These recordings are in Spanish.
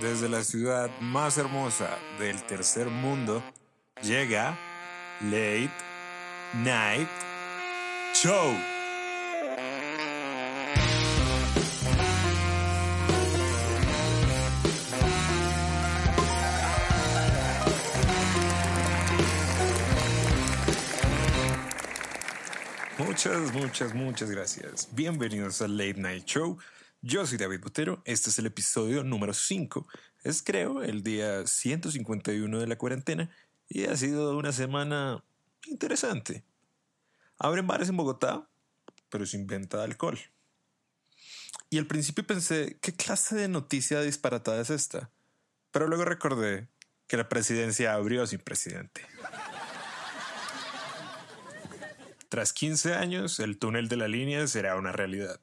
desde la ciudad más hermosa del tercer mundo, llega Late Night Show. Muchas, muchas, muchas gracias. Bienvenidos al Late Night Show. Yo soy David Botero. Este es el episodio número 5. Es, creo, el día 151 de la cuarentena y ha sido una semana interesante. Abren bares en Bogotá, pero sin venta de alcohol. Y al principio pensé, ¿qué clase de noticia disparatada es esta? Pero luego recordé que la presidencia abrió sin presidente. Tras 15 años, el túnel de la línea será una realidad.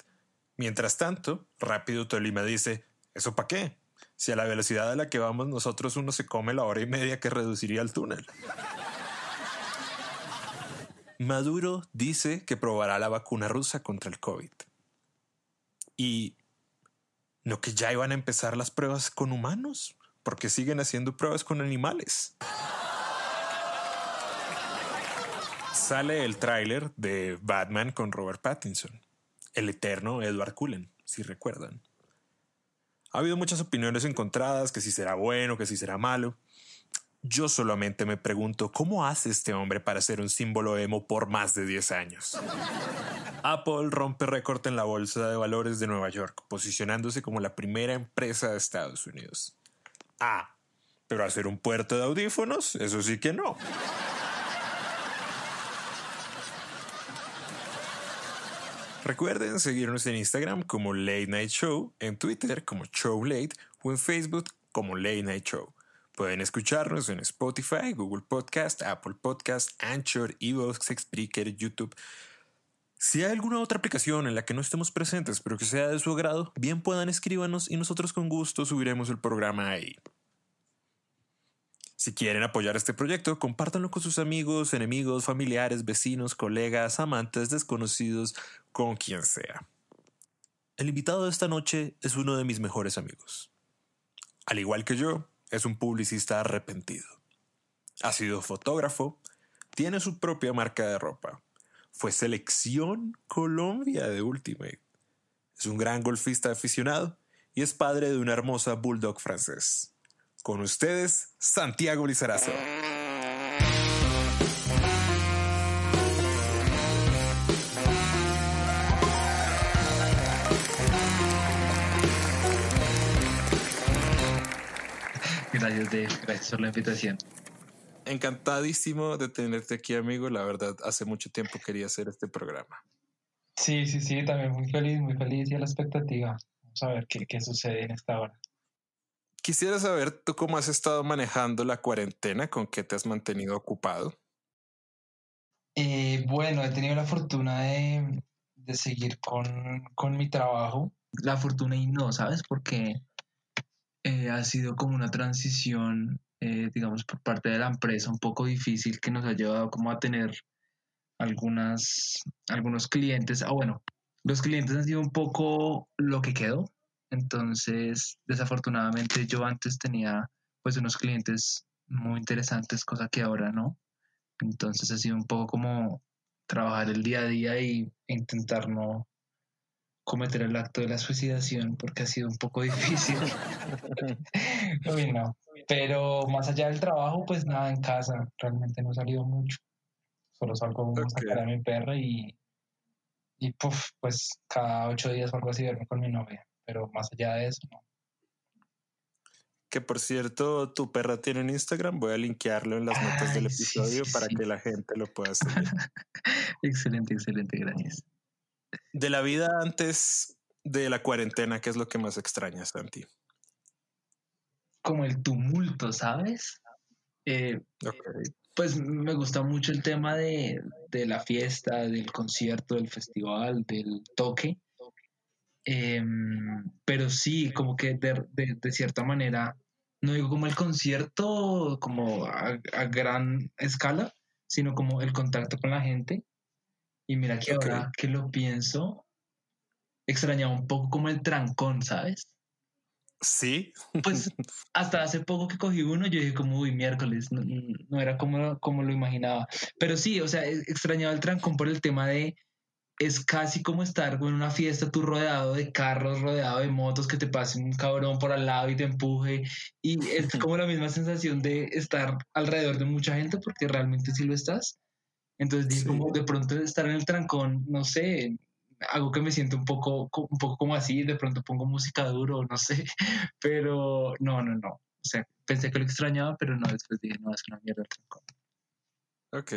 Mientras tanto, Rápido Tolima dice, ¿eso para qué? Si a la velocidad a la que vamos nosotros uno se come la hora y media que reduciría el túnel. Maduro dice que probará la vacuna rusa contra el COVID. Y no que ya iban a empezar las pruebas con humanos, porque siguen haciendo pruebas con animales. Sale el tráiler de Batman con Robert Pattinson el eterno Edward Cullen, si recuerdan. Ha habido muchas opiniones encontradas, que si será bueno, que si será malo. Yo solamente me pregunto cómo hace este hombre para ser un símbolo emo por más de 10 años. Apple rompe récord en la bolsa de valores de Nueva York, posicionándose como la primera empresa de Estados Unidos. Ah, pero hacer un puerto de audífonos, eso sí que no. Recuerden seguirnos en Instagram como Late Night Show, en Twitter como Show Late o en Facebook como Late Night Show. Pueden escucharnos en Spotify, Google Podcast, Apple Podcast, Anchor, Evox, Spreaker, YouTube. Si hay alguna otra aplicación en la que no estemos presentes pero que sea de su agrado, bien puedan escríbanos y nosotros con gusto subiremos el programa ahí. Si quieren apoyar este proyecto, compártanlo con sus amigos, enemigos, familiares, vecinos, colegas, amantes, desconocidos, con quien sea. El invitado de esta noche es uno de mis mejores amigos. Al igual que yo, es un publicista arrepentido. Ha sido fotógrafo, tiene su propia marca de ropa, fue selección Colombia de Ultimate, es un gran golfista aficionado y es padre de una hermosa bulldog francés. Con ustedes, Santiago Lizarazo. Gracias, Dave. Gracias por la invitación. Encantadísimo de tenerte aquí, amigo. La verdad, hace mucho tiempo quería hacer este programa. Sí, sí, sí, también muy feliz, muy feliz y a la expectativa. Vamos a ver qué, qué sucede en esta hora. Quisiera saber tú cómo has estado manejando la cuarentena, con qué te has mantenido ocupado. Eh, bueno, he tenido la fortuna de, seguir con, mi trabajo. La fortuna y no, ¿sabes? Porque eh, ha sido como una transición, eh, digamos, por parte de la empresa un poco difícil que nos ha llevado como a tener algunas, algunos clientes. Ah, bueno, los clientes han sido un poco lo que quedó, entonces, desafortunadamente yo antes tenía pues unos clientes muy interesantes, cosa que ahora no. Entonces ha sido un poco como trabajar el día a día y intentar no cometer el acto de la suicidación porque ha sido un poco difícil. Pero más allá del trabajo, pues nada, en casa realmente no he salido mucho. Solo salgo a sacar a mi perra y, y pues cada ocho días o algo así verme con mi novia pero más allá de eso, no. Que por cierto, tu perra tiene un Instagram. Voy a linkearlo en las notas del episodio para que la gente lo pueda seguir. excelente, excelente, gracias. De la vida antes de la cuarentena, ¿qué es lo que más extrañas, Santi? Como el tumulto, ¿sabes? Eh, pues me gusta mucho el tema de, de la fiesta, del concierto, del festival, del toque Em, pero sí, como que de, cierta manera, no digo como el concierto como a, gran escala, sino como el contacto con la gente. Y mira que ahora que lo pienso, extrañaba un poco como el trancón, ¿sabes? Sí. Pues hasta hace poco que cogí uno, yo dije como, uy, miércoles, no, no era como, como lo imaginaba. Pero sí, o sea, e, extrañaba el trancón por el tema de, es casi como estar en una fiesta, tú rodeado de carros, rodeado de motos, que te pase un cabrón por al lado y te empuje. Y es como la misma sensación de estar alrededor de mucha gente, porque realmente sí lo estás. Entonces dije, Sí. como de pronto estar en el trancón, no sé, algo que me siento un poco, co- un poco como así, de pronto pongo música duro, no sé, pero no, no, no. O sea, pensé que lo extrañaba, pero no, después dije, no, es una mierda el trancón. Ok.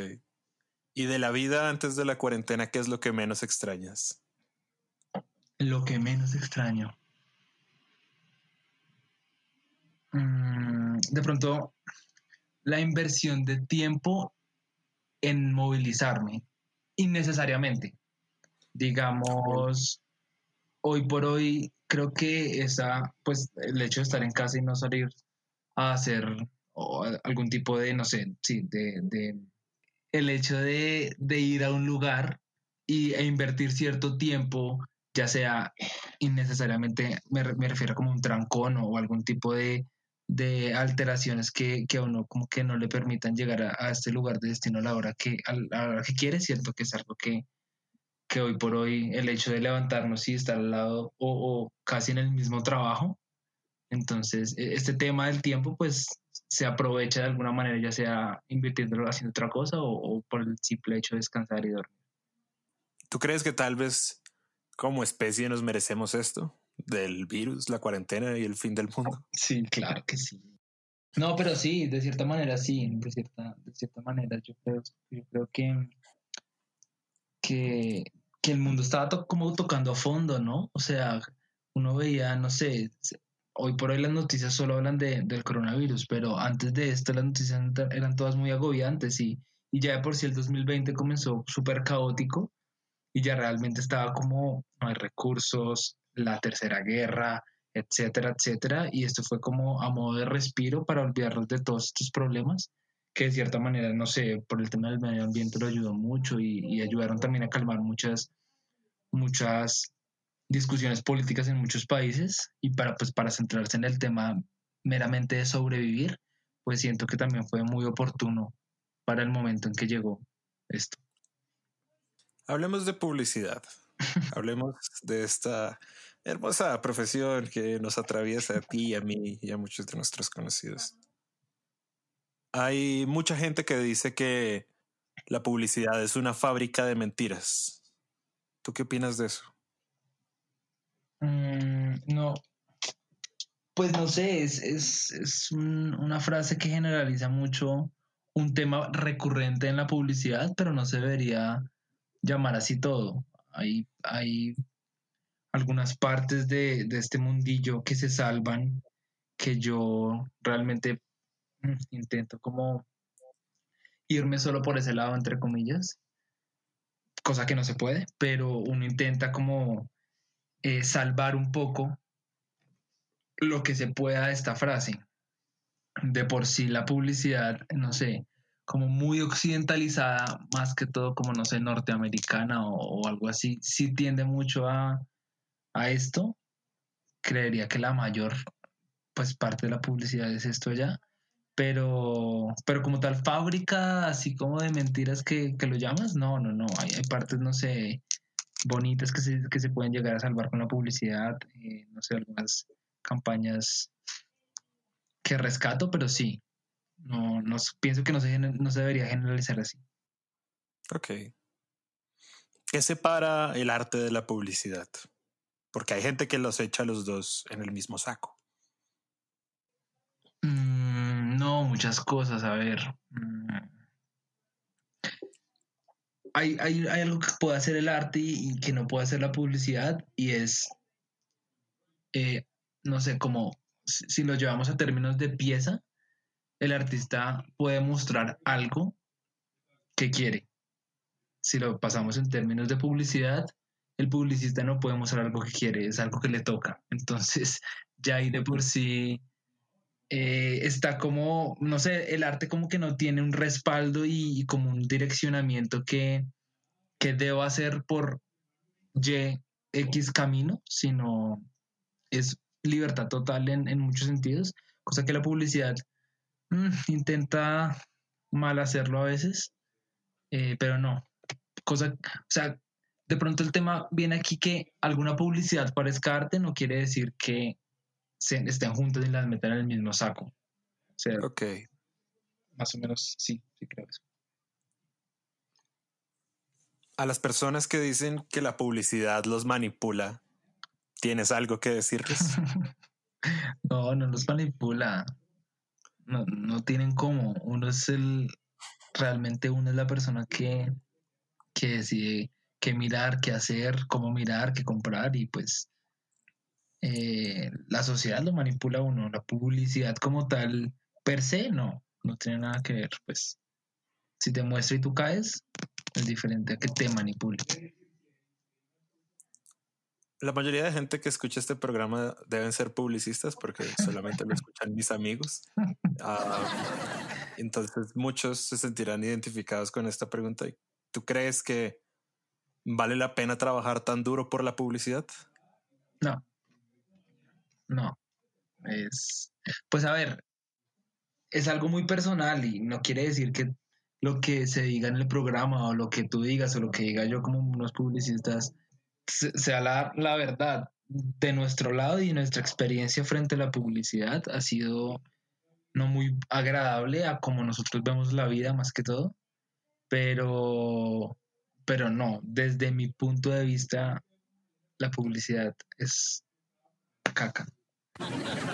¿Y de la vida antes de la cuarentena, qué es lo que menos extrañas? Lo que menos extraño. Mm, de pronto, la inversión de tiempo en movilizarme innecesariamente. Digamos, hoy por hoy creo que esa, pues el hecho de estar en casa y no salir a hacer o algún tipo de, no sé, sí, de, de el hecho de, de ir a un lugar y, e invertir cierto tiempo, ya sea innecesariamente, me, me refiero como un trancón o algún tipo de, de alteraciones que, que a uno como que no le permitan llegar a, este lugar de destino a la hora que, a la hora que quiere, cierto que es algo que, que hoy por hoy el hecho de levantarnos y estar al lado o, o casi en el mismo trabajo, entonces e- este tema del tiempo pues se aprovecha de alguna manera, ya sea invirtiéndolo haciendo otra cosa o, o por el simple hecho de descansar y dormir. ¿Tú crees que tal vez como especie nos merecemos esto? Del virus, la cuarentena y el fin del mundo. Sí, claro que sí. No, pero sí, de cierta manera sí, de cierta, de cierta manera yo creo, yo creo que, que, que el mundo estaba to- como tocando a fondo, ¿no? O sea, uno veía, no sé, hoy por hoy las noticias solo hablan de, del coronavirus, pero antes de esto las noticias eran todas muy agobiantes y, y ya de por sí el 2020 comenzó súper caótico y ya realmente estaba como no hay recursos, la tercera guerra, etcétera, etcétera, y esto fue como a modo de respiro para olvidarnos de todos estos problemas que de cierta manera, no sé, por el tema del medio ambiente lo ayudó mucho y, y ayudaron también a calmar muchas, muchas discusiones políticas en muchos países y para, pues, para centrarse en el tema meramente de sobrevivir, pues siento que también fue muy oportuno para el momento en que llegó esto. Hablemos de publicidad. Hablemos de esta hermosa profesión que nos atraviesa a ti y a mí y a muchos de nuestros conocidos. Hay mucha gente que dice que la publicidad es una fábrica de mentiras. ¿Tú qué opinas de eso? Mm, no, pues no sé, es, es, es un- una frase que generaliza mucho un tema recurrente en la publicidad, pero no se debería llamar así todo. Hay, hay algunas partes de, de este mundillo que se salvan que yo realmente mm, intento como irme solo por ese lado, entre comillas, cosa que no se puede, pero uno intenta como eh, salvar un poco lo que se pueda de esta frase. De por sí la publicidad, no sé, como muy occidentalizada, más que todo como, no sé, norteamericana o, algo así, sí tiende mucho a, a esto. Creería que la mayor, pues parte de la publicidad es esto ya. Pero, pero como tal fábrica, así como de mentiras que, que lo llamas, no, no, no. Hay, hay partes, no sé, bonitas que se, que se pueden llegar a salvar con la publicidad, eh, no sé, algunas campañas que rescato, pero sí, no, no pienso que no se, no se debería generalizar así. Ok. ¿Qué separa el arte de la publicidad? Porque hay gente que los echa los dos en el mismo saco. Mm, no, muchas cosas, a ver. mm. Hay, hay, hay algo que puede hacer el arte y, que no puede hacer la publicidad y es, eh, no sé, como si, si lo llevamos a términos de pieza, el artista puede mostrar algo que quiere. Si lo pasamos en términos de publicidad, el publicista no puede mostrar algo que quiere, es algo que le toca. Entonces, ya ahí de por sí eh, está como, no sé, el arte como que no tiene un respaldo y, como un direccionamiento que, que deba hacer por Y, X camino, sino es libertad total en, en muchos sentidos, cosa que la publicidad mm, intenta mal hacerlo a veces, eh, pero no. Cosa, o sea, de pronto el tema viene aquí que alguna publicidad parezca arte no quiere decir que estén juntas y las metan en el mismo saco. O sea, Ok. Más o menos, sí, sí creo eso. A las personas que dicen que la publicidad los manipula, ¿tienes algo que decirles? no, no los manipula. No, no tienen cómo. Uno es el, realmente uno es la persona que, que decide qué mirar, qué hacer, cómo mirar, qué comprar y pues eh, la sociedad lo manipula a uno. La publicidad como tal, per se, no, no tiene nada que ver. Pues si te muestra y tú caes, es diferente a que te manipule. La mayoría de gente que escucha este programa deben ser publicistas porque solamente lo escuchan mis amigos. Ah, entonces muchos se sentirán identificados con esta pregunta. ¿Tú crees que vale la pena trabajar tan duro por la publicidad? No. No. Es. Pues a ver, es algo muy personal y no quiere decir que lo que se diga en el programa o lo que tú digas o lo que diga yo como unos publicistas se- sea la, la verdad. De nuestro lado y nuestra experiencia frente a la publicidad ha sido no muy agradable a como nosotros vemos la vida más que todo, pero, pero no, desde mi punto de vista, la publicidad es caca.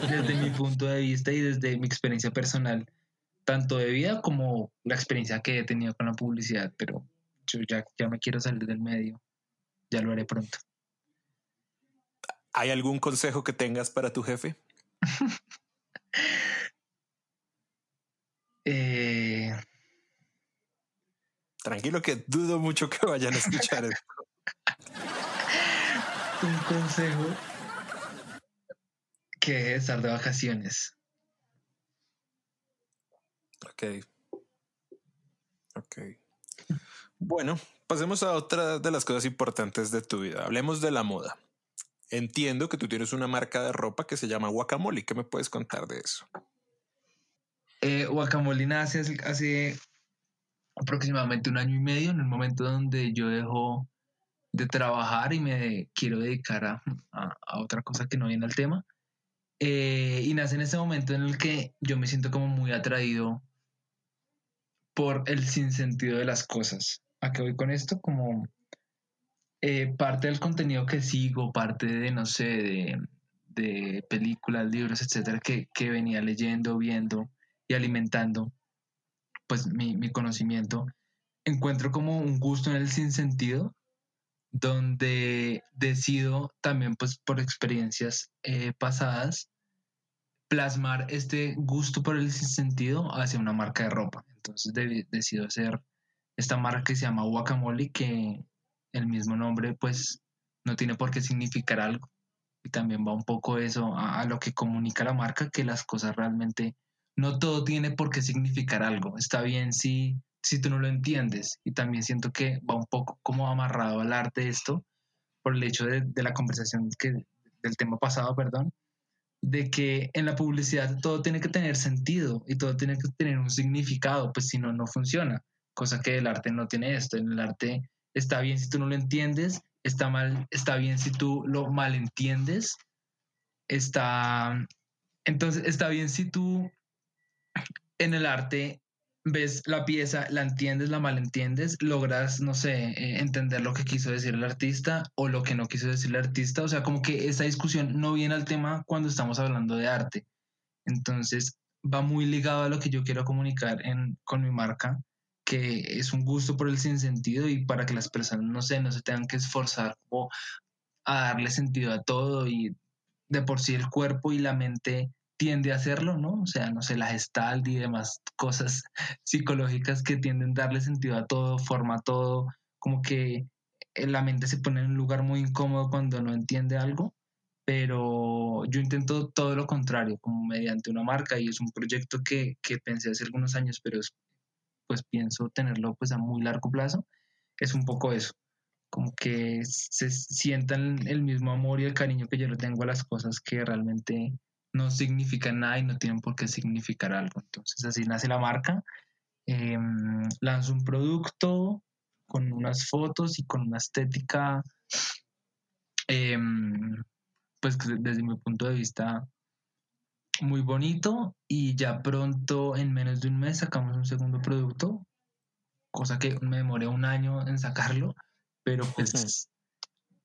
Desde mi punto de vista y desde mi experiencia personal, tanto de vida como la experiencia que he tenido con la publicidad, pero yo ya, ya me quiero salir del medio, ya lo haré pronto. ¿Hay algún consejo que tengas para tu jefe? Eh, Tranquilo que dudo mucho que vayan a escuchar esto. un consejo que es estar de vacaciones. Ok. Ok. Bueno, pasemos a otra de las cosas importantes de tu vida. Hablemos de la moda. Entiendo que tú tienes una marca de ropa que se llama Guacamole. ¿Qué me puedes contar de eso? Eh, Guacamole nace hace, hace aproximadamente un año y medio, en el momento donde yo dejo de trabajar y me quiero dedicar a, a- a otra cosa que no viene al tema. Eh, y nace en ese momento en el que yo me siento como muy atraído por el sinsentido de las cosas. ¿A qué voy con esto? Como eh, parte del contenido que sigo, parte de, no sé, de, de películas, libros, etcétera, que, que venía leyendo, viendo y alimentando pues mi, mi conocimiento, encuentro como un gusto en el sinsentido, donde decido también pues por experiencias eh, pasadas plasmar este gusto por el sinsentido hacia una marca de ropa. Entonces de- decido hacer esta marca que se llama Guacamole, que el mismo nombre pues no tiene por qué significar algo. Y también va un poco eso a, a lo que comunica la marca, que las cosas realmente no todo tiene por qué significar algo. Está bien si, si tú no lo entiendes. Y también siento que va un poco como amarrado al arte esto, por el hecho de, de la conversación que, del tema pasado, perdón, de que en la publicidad todo tiene que tener sentido y todo tiene que tener un significado, pues si no, no funciona. Cosa que el arte no tiene esto. En el arte está bien si tú no lo entiendes, está mal, está bien si tú lo malentiendes, está, entonces está bien si tú en el arte ves la pieza, la entiendes, la malentiendes, logras, no sé, eh, entender lo que quiso decir el artista o lo que no quiso decir el artista. O sea, como que esa discusión no viene al tema cuando estamos hablando de arte. Entonces, va muy ligado a lo que yo quiero comunicar en, con mi marca, que es un gusto por el sinsentido y para que las personas, no sé, no se tengan que esforzar o a darle sentido a todo y de por sí el cuerpo y la mente tiende a hacerlo, ¿no? O sea, no sé, la gestalt y demás cosas psicológicas que tienden a darle sentido a todo, forma a todo, como que eh, la mente se pone en un lugar muy incómodo cuando no entiende algo, pero yo intento todo lo contrario, como mediante una marca y es un proyecto que, que pensé hace algunos años, pero es- pues pienso tenerlo pues a muy largo plazo, es un poco eso, como que se sientan el mismo amor y el cariño que yo le tengo a las cosas que realmente no significan nada y no tienen por qué significar algo. Entonces así nace la marca. Eh, lanzo un producto con unas fotos y con una estética, em, pues desde mi punto de vista, muy bonito y ya pronto, en menos de un mes, sacamos un segundo producto, cosa que me demoré un año en sacarlo, pero pues,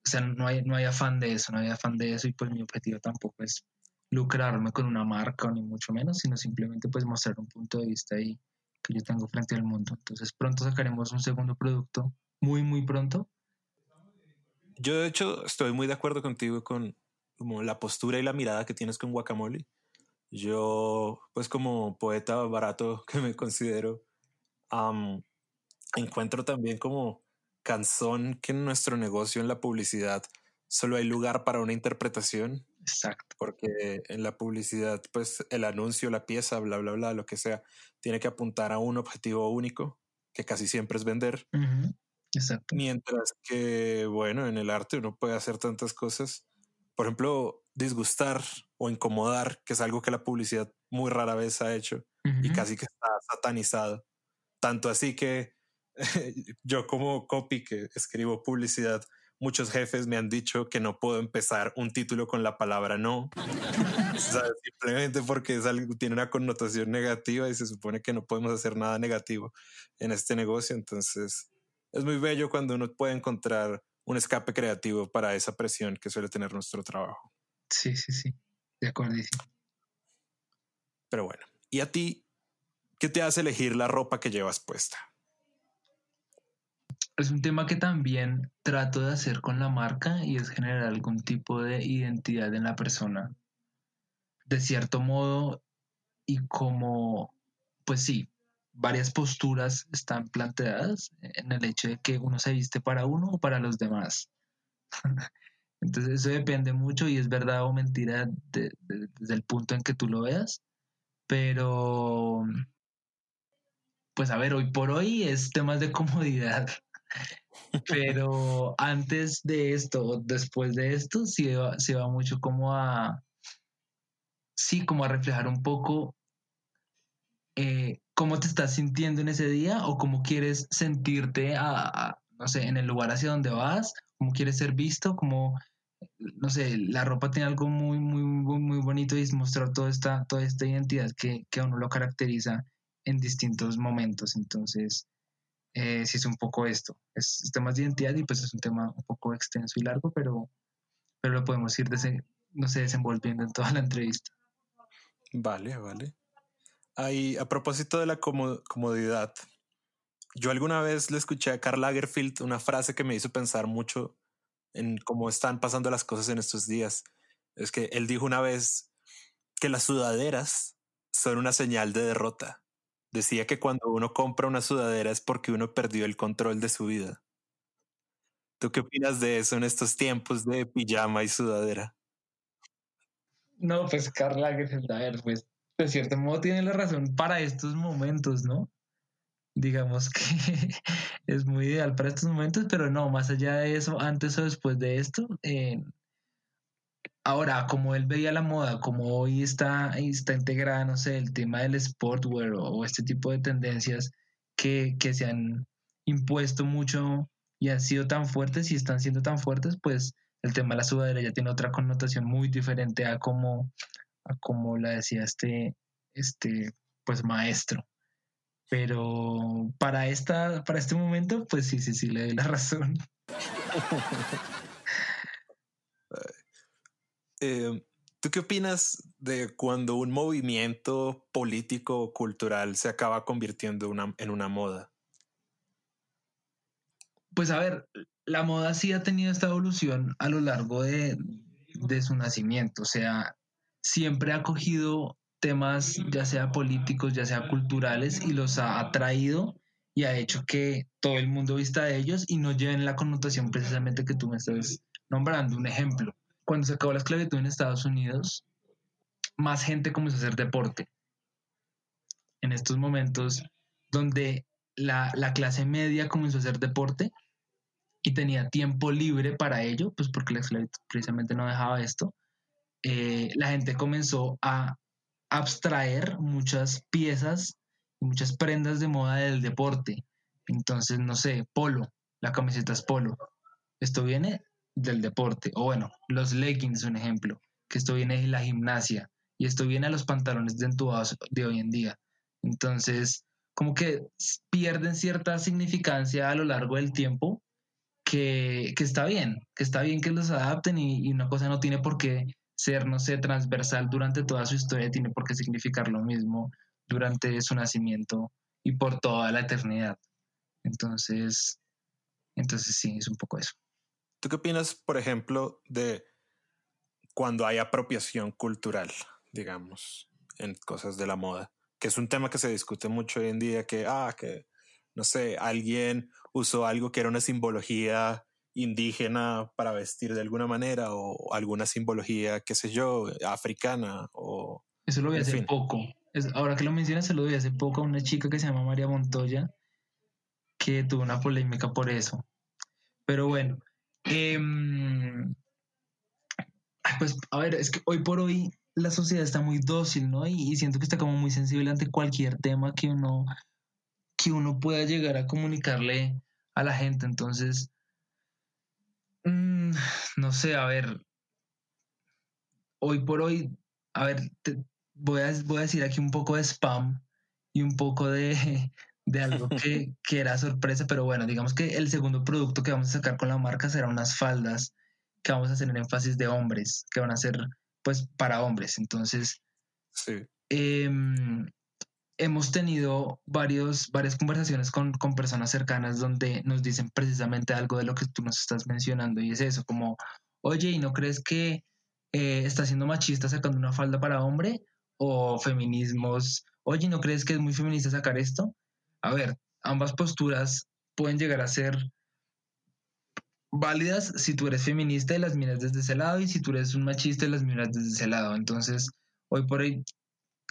o sea, no hay, no hay afán de eso, no hay afán de eso y pues mi objetivo tampoco es lucrarme con una marca ni mucho menos, sino simplemente pues mostrar un punto de vista ahí que yo tengo frente al mundo. Entonces pronto sacaremos un segundo producto, muy, muy pronto. Yo de hecho estoy muy de acuerdo contigo con como la postura y la mirada que tienes con Guacamole. Yo, pues como poeta barato que me considero, encuentro también como canzón que en nuestro negocio, en la publicidad, solo hay lugar para una interpretación. Exacto. Porque en la publicidad, pues el anuncio, la pieza, bla, bla, bla, lo que sea, tiene que apuntar a un objetivo único, que casi siempre es vender. Exacto. Mientras que, bueno, en el arte uno puede hacer tantas cosas. Por ejemplo, disgustar o incomodar, que es algo que la publicidad muy rara vez ha hecho y casi que está satanizado. Tanto así que yo como copy que escribo publicidad, muchos jefes me han dicho que no puedo empezar un título con la palabra no, simplemente porque es algo, tiene una connotación negativa y se supone que no podemos hacer nada negativo en este negocio. Entonces es muy bello cuando uno puede encontrar un escape creativo para esa presión que suele tener nuestro trabajo. Sí, sí, sí, de acuerdo. Pero bueno, ¿y a ti qué te hace elegir la ropa que llevas puesta? Es un tema que también trato de hacer con la marca y es generar algún tipo de identidad en la persona. De cierto modo, y como, pues sí, varias posturas están planteadas en el hecho de que uno se viste para uno o para los demás. Entonces eso depende mucho y es verdad o mentira desde el punto en que tú lo veas. Pero, pues a ver, hoy por hoy es temas de comodidad. Pero antes de esto, después de esto, se va, va mucho como a, sí, como a reflejar un poco eh, cómo te estás sintiendo en ese día o cómo quieres sentirte, a, no sé, en el lugar hacia donde vas, cómo quieres ser visto, como, no sé, la ropa tiene algo muy, muy, muy, bonito y es mostrar toda esta, toda esta identidad que, que a uno lo caracteriza en distintos momentos. Entonces, eh, es un poco esto. Es, temas de identidad y pues es un tema un poco extenso y largo, pero, pero lo podemos ir, no sé, desenvolviendo en toda la entrevista. Vale, vale. Ahí, a propósito de la comodidad, yo alguna vez le escuché a Karl Lagerfeld una frase que me hizo pensar mucho en cómo están pasando las cosas en estos días. Es que él dijo una vez que las sudaderas son una señal de derrota. Decía que cuando uno compra una sudadera es porque uno perdió el control de su vida. ¿Tú qué opinas de eso en estos tiempos de pijama y sudadera? No, pues Lagerfeld, a ver, pues de cierto modo tiene la razón para estos momentos, ¿no? Digamos que es muy ideal para estos momentos, pero no, más allá de eso, antes o después de esto, eh, ahora, como él veía la moda, como hoy está, está integrada, no sé, el tema del sportwear o, este tipo de tendencias que, que se han impuesto mucho y han sido tan fuertes y están siendo tan fuertes, pues el tema de la sudadera ya tiene otra connotación muy diferente a como como la decía este, este pues maestro. Pero para, esta, para este momento, pues sí, sí, sí, le doy la razón. Eh, ¿Tú qué opinas de cuando un movimiento político o cultural se acaba convirtiendo en una moda? Pues a ver, la moda sí ha tenido esta evolución a lo largo de, de su nacimiento. O sea, siempre ha cogido temas, ya sea políticos, ya sea culturales, y los ha atraído y ha hecho que todo el mundo vista de ellos y no lleven la connotación precisamente que tú me estás nombrando. Un ejemplo, cuando se acabó la esclavitud en Estados Unidos, más gente comenzó a hacer deporte. En estos momentos donde la, la clase media comenzó a hacer deporte, y tenía tiempo libre para ello, pues porque la esclavitud precisamente no dejaba esto, eh, la gente comenzó a abstraer muchas piezas y muchas prendas de moda del deporte. Entonces, no sé, polo, la camiseta es polo. Esto viene del deporte. O bueno, los leggings, un ejemplo, que esto viene de la gimnasia y esto viene a los pantalones de de hoy en día. Entonces, como que pierden cierta significancia a lo largo del tiempo que, está bien, que está bien que los adapten y, una cosa no tiene por qué ser, no sé, transversal durante toda su historia, tiene por qué significar lo mismo durante su nacimiento y por toda la eternidad. Entonces, entonces sí, es un poco eso. ¿Tú qué opinas, por ejemplo, de cuando hay apropiación cultural, digamos, en cosas de la moda? Que es un tema que se discute mucho hoy en día, que, ah, que, no sé, alguien usó algo que era una simbología indígena para vestir de alguna manera o alguna simbología, qué sé yo, africana o... Eso lo vi hace poco. ahora que lo mencionas, se lo vi hace poco a una chica que se llama María Montoya, que tuvo una polémica por eso. Pero bueno, em, pues a ver, es que hoy por hoy la sociedad está muy dócil, ¿no? Y, siento que está como muy sensible ante cualquier tema que uno, que uno pueda llegar a comunicarle a la gente. Entonces, mm, no sé, a ver, hoy por hoy, a ver, voy, a, voy a decir aquí un poco de spam y un poco de, de algo que, que, era sorpresa, pero bueno, digamos que el segundo producto que vamos a sacar con la marca será unas faldas que vamos a hacer en énfasis de hombres, que van a ser pues para hombres. Entonces, sí. Em, hemos tenido varios, varias conversaciones con, con, personas cercanas donde nos dicen precisamente algo de lo que tú nos estás mencionando y es eso, como, oye, ¿y no crees que eh, está siendo machista sacando una falda para hombre? O feminismos, oye, ¿no crees que es muy feminista sacar esto? A ver, ambas posturas pueden llegar a ser válidas si tú eres feminista y las miras desde ese lado y si tú eres un machista y las miras desde ese lado. Entonces, hoy por hoy,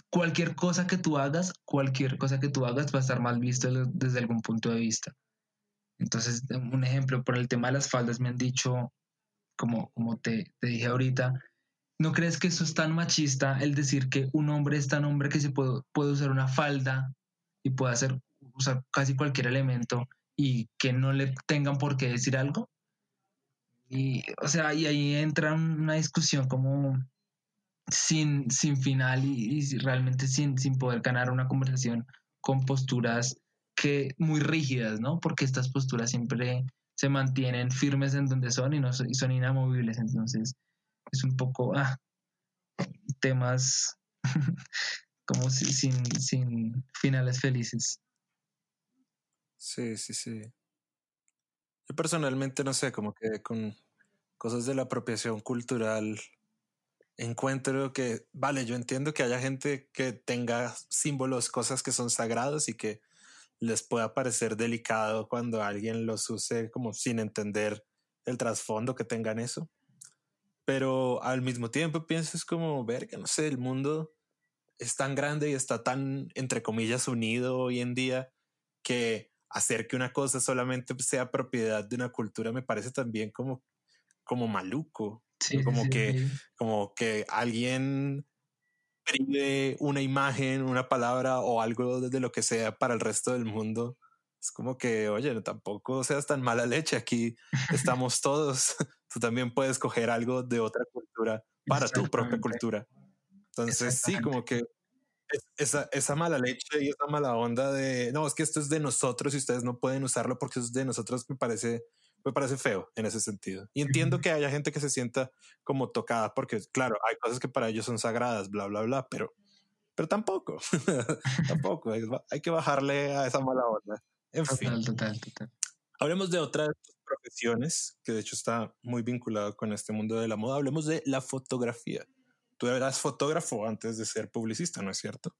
cualquier cosa que tú hagas, cualquier cosa que tú hagas va a estar mal visto desde algún punto de vista. Entonces, un ejemplo, por el tema de las faldas me han dicho, como, como te, te dije ahorita, ¿no crees que eso es tan machista el decir que un hombre es tan hombre que se puede, puede usar una falda y puede hacer usar casi cualquier elemento y que no le tengan por qué decir algo. Y, o sea, y ahí entra una discusión como sin, sin final y, realmente sin, sin poder ganar una conversación con posturas que muy rígidas, ¿no? Porque estas posturas siempre se mantienen firmes en donde son y, no, son, son inamovibles. Entonces, es un poco ah, temas como sin, sin finales felices. Sí, sí, sí. Yo personalmente no sé, como que con cosas de la apropiación cultural encuentro que, vale, yo entiendo que haya gente que tenga símbolos, cosas que son sagrados y que les pueda parecer delicado cuando alguien los use como sin entender el trasfondo que tengan eso. Pero al mismo tiempo pienso es como ver que no sé, el mundo es tan grande y está tan, entre comillas, unido hoy en día que hacer que una cosa solamente sea propiedad de una cultura me parece también como, como maluco. como que, como que alguien escribe una imagen, una palabra o algo de lo que sea para el resto del mundo. Es como que, oye, tampoco seas tan mala leche. Aquí estamos todos. Tú también puedes coger algo de otra cultura para tu propia cultura. Entonces, sí, como que esa, esa mala leche y esa mala onda de no, es que esto es de nosotros y ustedes no pueden usarlo porque es de nosotros me parece, me parece feo en ese sentido. Y entiendo que haya gente que se sienta como tocada porque, claro, hay cosas que para ellos son sagradas, bla, bla, bla, pero, pero tampoco, tampoco. Hay, que bajarle a esa mala onda. En fin. Total, total. Hablemos de otras profesiones que de hecho está muy vinculado con este mundo de la moda. Hablemos de la fotografía. Tú eras fotógrafo antes de ser publicista, ¿no es cierto?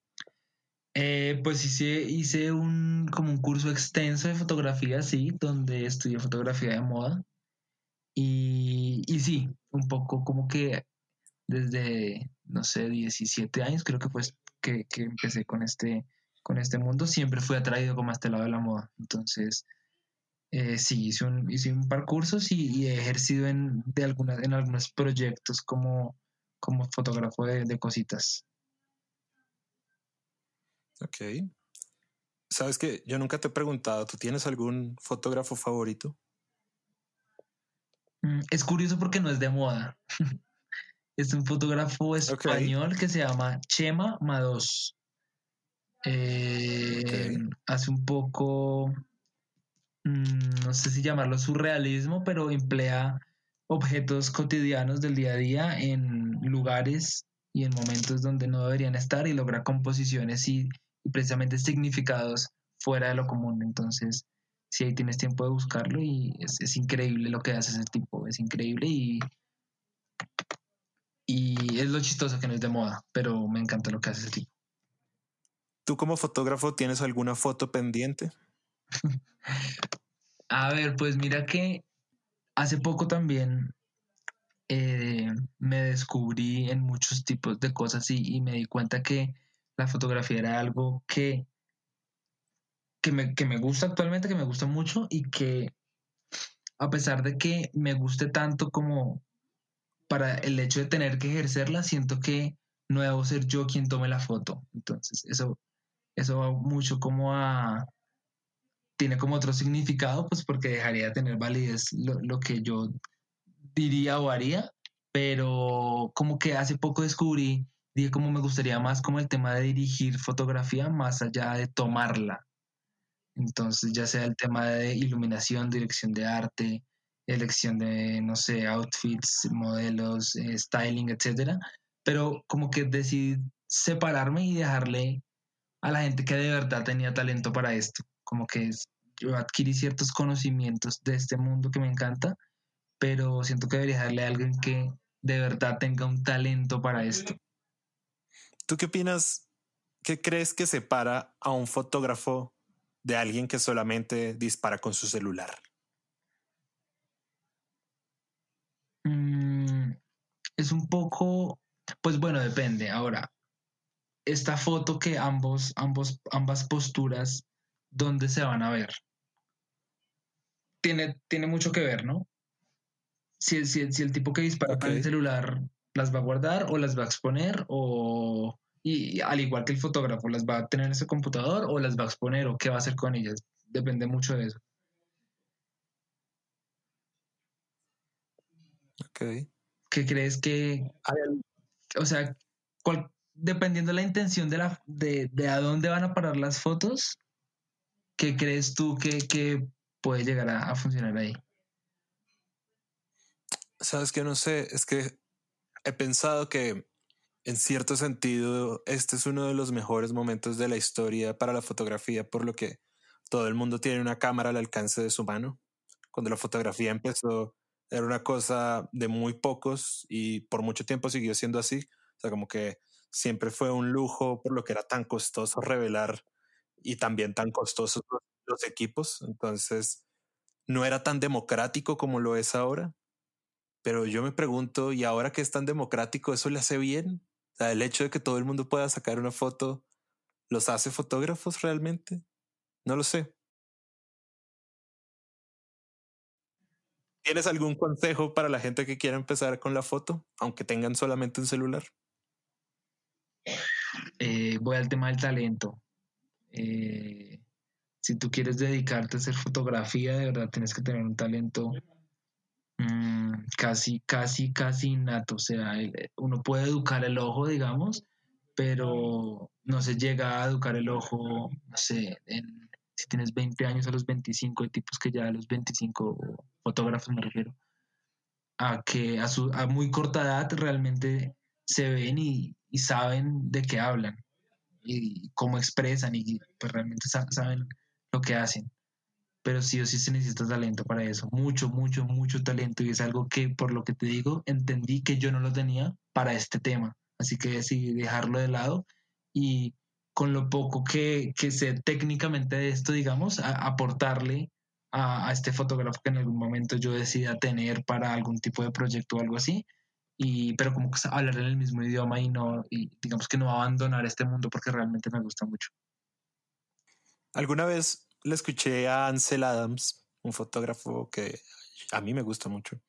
Eh, pues hice, hice un, como un curso extenso de fotografía, sí, donde estudié fotografía de moda. Y, y sí, un poco como que desde, no sé, 17 años creo que fue que, que empecé con este, con este mundo, siempre fui atraído como a este lado de la moda. Entonces, Eh, sí, hice un, hice un par cursos y, y he ejercido en, de alguna, en algunos proyectos como, como fotógrafo de, de cositas. Ok. Sabes que yo nunca te he preguntado, ¿tú tienes algún fotógrafo favorito? Mm, Es curioso porque no es de moda. Es un fotógrafo español que se llama Chema Mados. Eh, Hace un poco, mm, no sé si llamarlo surrealismo, pero emplea objetos cotidianos del día a día en lugares y en momentos donde no deberían estar y logra composiciones y, y precisamente significados fuera de lo común. Entonces, si ahí tienes tiempo de buscarlo y es, es increíble lo que hace ese tipo, es increíble y, y es lo chistoso que no es de moda, pero me encanta lo que hace ese tipo. ¿Tú como fotógrafo tienes alguna foto pendiente? A ver, pues mira que hace poco también eh, me descubrí en muchos tipos de cosas y, y me di cuenta que la fotografía era algo que, que, me, que me gusta actualmente, que me gusta mucho y que a pesar de que me guste tanto como para el hecho de tener que ejercerla, siento que no debo ser yo quien tome la foto. Entonces, eso, eso va mucho como a... Tiene como otro significado, pues porque dejaría de tener validez lo, lo que yo diría o haría, pero como que hace poco descubrí, dije como me gustaría más como el tema de dirigir fotografía más allá de tomarla. Entonces, ya sea el tema de iluminación, dirección de arte, elección de, no sé, outfits, modelos, eh, styling, etcétera. Pero como que decidí separarme y dejarle a la gente que de verdad tenía talento para esto. Como que es- yo adquirí ciertos conocimientos de este mundo que me encanta, pero siento que debería darle a alguien que de verdad tenga un talento para esto. ¿Tú qué opinas? ¿Qué crees que separa a un fotógrafo de alguien que solamente dispara con su celular? Mm, es un poco, pues bueno, depende. Ahora, esta foto que ambos, ambos, ambas posturas, ¿dónde se van a ver? Tiene, tiene mucho que ver, ¿no? Si, el- si, el- si el tipo que dispara con el celular las va a guardar o las va a exponer o, y, al igual que el fotógrafo, las va a tener en su computador o las va a exponer o qué va a hacer con ellas. Depende mucho de eso. Ok. ¿Qué crees que, o sea, cuál- dependiendo de la intención de, la, de, de a dónde van a parar las fotos, ¿qué crees tú que, que puede llegar a, a funcionar ahí? Sabes que no sé, es que he pensado que en cierto sentido este es uno de los mejores momentos de la historia para la fotografía, por lo que todo el mundo tiene una cámara al alcance de su mano. Cuando la fotografía empezó, era una cosa de muy pocos y por mucho tiempo siguió siendo así. O sea, como que siempre fue un lujo por lo que era tan costoso revelar y también tan costosos los, equipos. Entonces, no era tan democrático como lo es ahora. Pero yo me pregunto, ¿y ahora que es tan democrático, eso le hace bien? El hecho de que todo el mundo pueda sacar una foto, ¿los hace fotógrafos realmente? No lo sé. ¿Tienes algún consejo para la gente que quiera empezar con la foto, aunque tengan solamente un celular? Eh, voy al tema del talento. Eh, si tú quieres dedicarte a hacer fotografía, de verdad tienes que tener un talento mm, casi, casi, casi innato. O sea, el- uno puede educar el ojo, digamos, pero no se llega a educar el ojo, no sé, en- si tienes 20 años a los 25, hay tipos que ya a los 25, fotógrafos me refiero, a que a, su, a muy corta edad realmente se ven y saben de qué hablan y cómo expresan y pues realmente sa- saben lo que hacen. Pero sí o sí se necesita talento para eso, mucho, mucho, mucho talento y es algo que por lo que te digo entendí que yo no lo tenía para este tema, así que decidí dejarlo de lado y con lo poco que, que sé técnicamente de esto, digamos, a- aportarle a, a este fotógrafo que en algún momento yo decida tener para algún tipo de proyecto o algo así, y, pero como que hablar en el mismo idioma y no, y digamos que no abandonar este mundo porque realmente me gusta mucho. Alguna vez le escuché a Ansel Adams un fotógrafo que a mí me gusta mucho,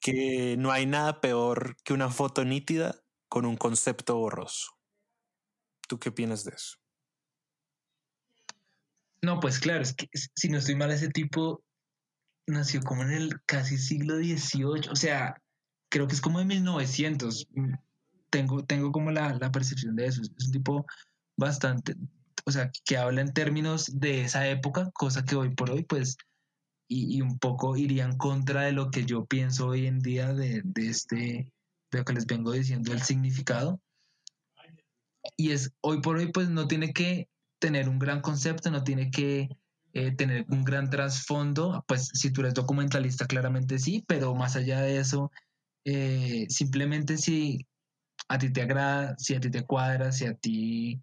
que no hay nada peor que una foto nítida con un concepto borroso. ¿Tú qué opinas de eso? No, pues claro, es que si no estoy mal, ese tipo nació como en el casi siglo XVIII, o sea, creo que es como de 1900. Tengo, tengo como la, la percepción de eso. Es un tipo bastante, o sea, que habla en términos de esa época, cosa que hoy por hoy, pues, y, un poco iría en contra de lo que yo pienso hoy en día de, de este, de lo que les vengo diciendo, el significado. Y es, hoy por hoy, pues, no tiene que tener un gran concepto, no tiene que eh, tener un gran trasfondo, pues, si tú eres documentalista, claramente sí, pero más allá de eso, eh, simplemente si a ti te agrada, si a ti te cuadra, si a ti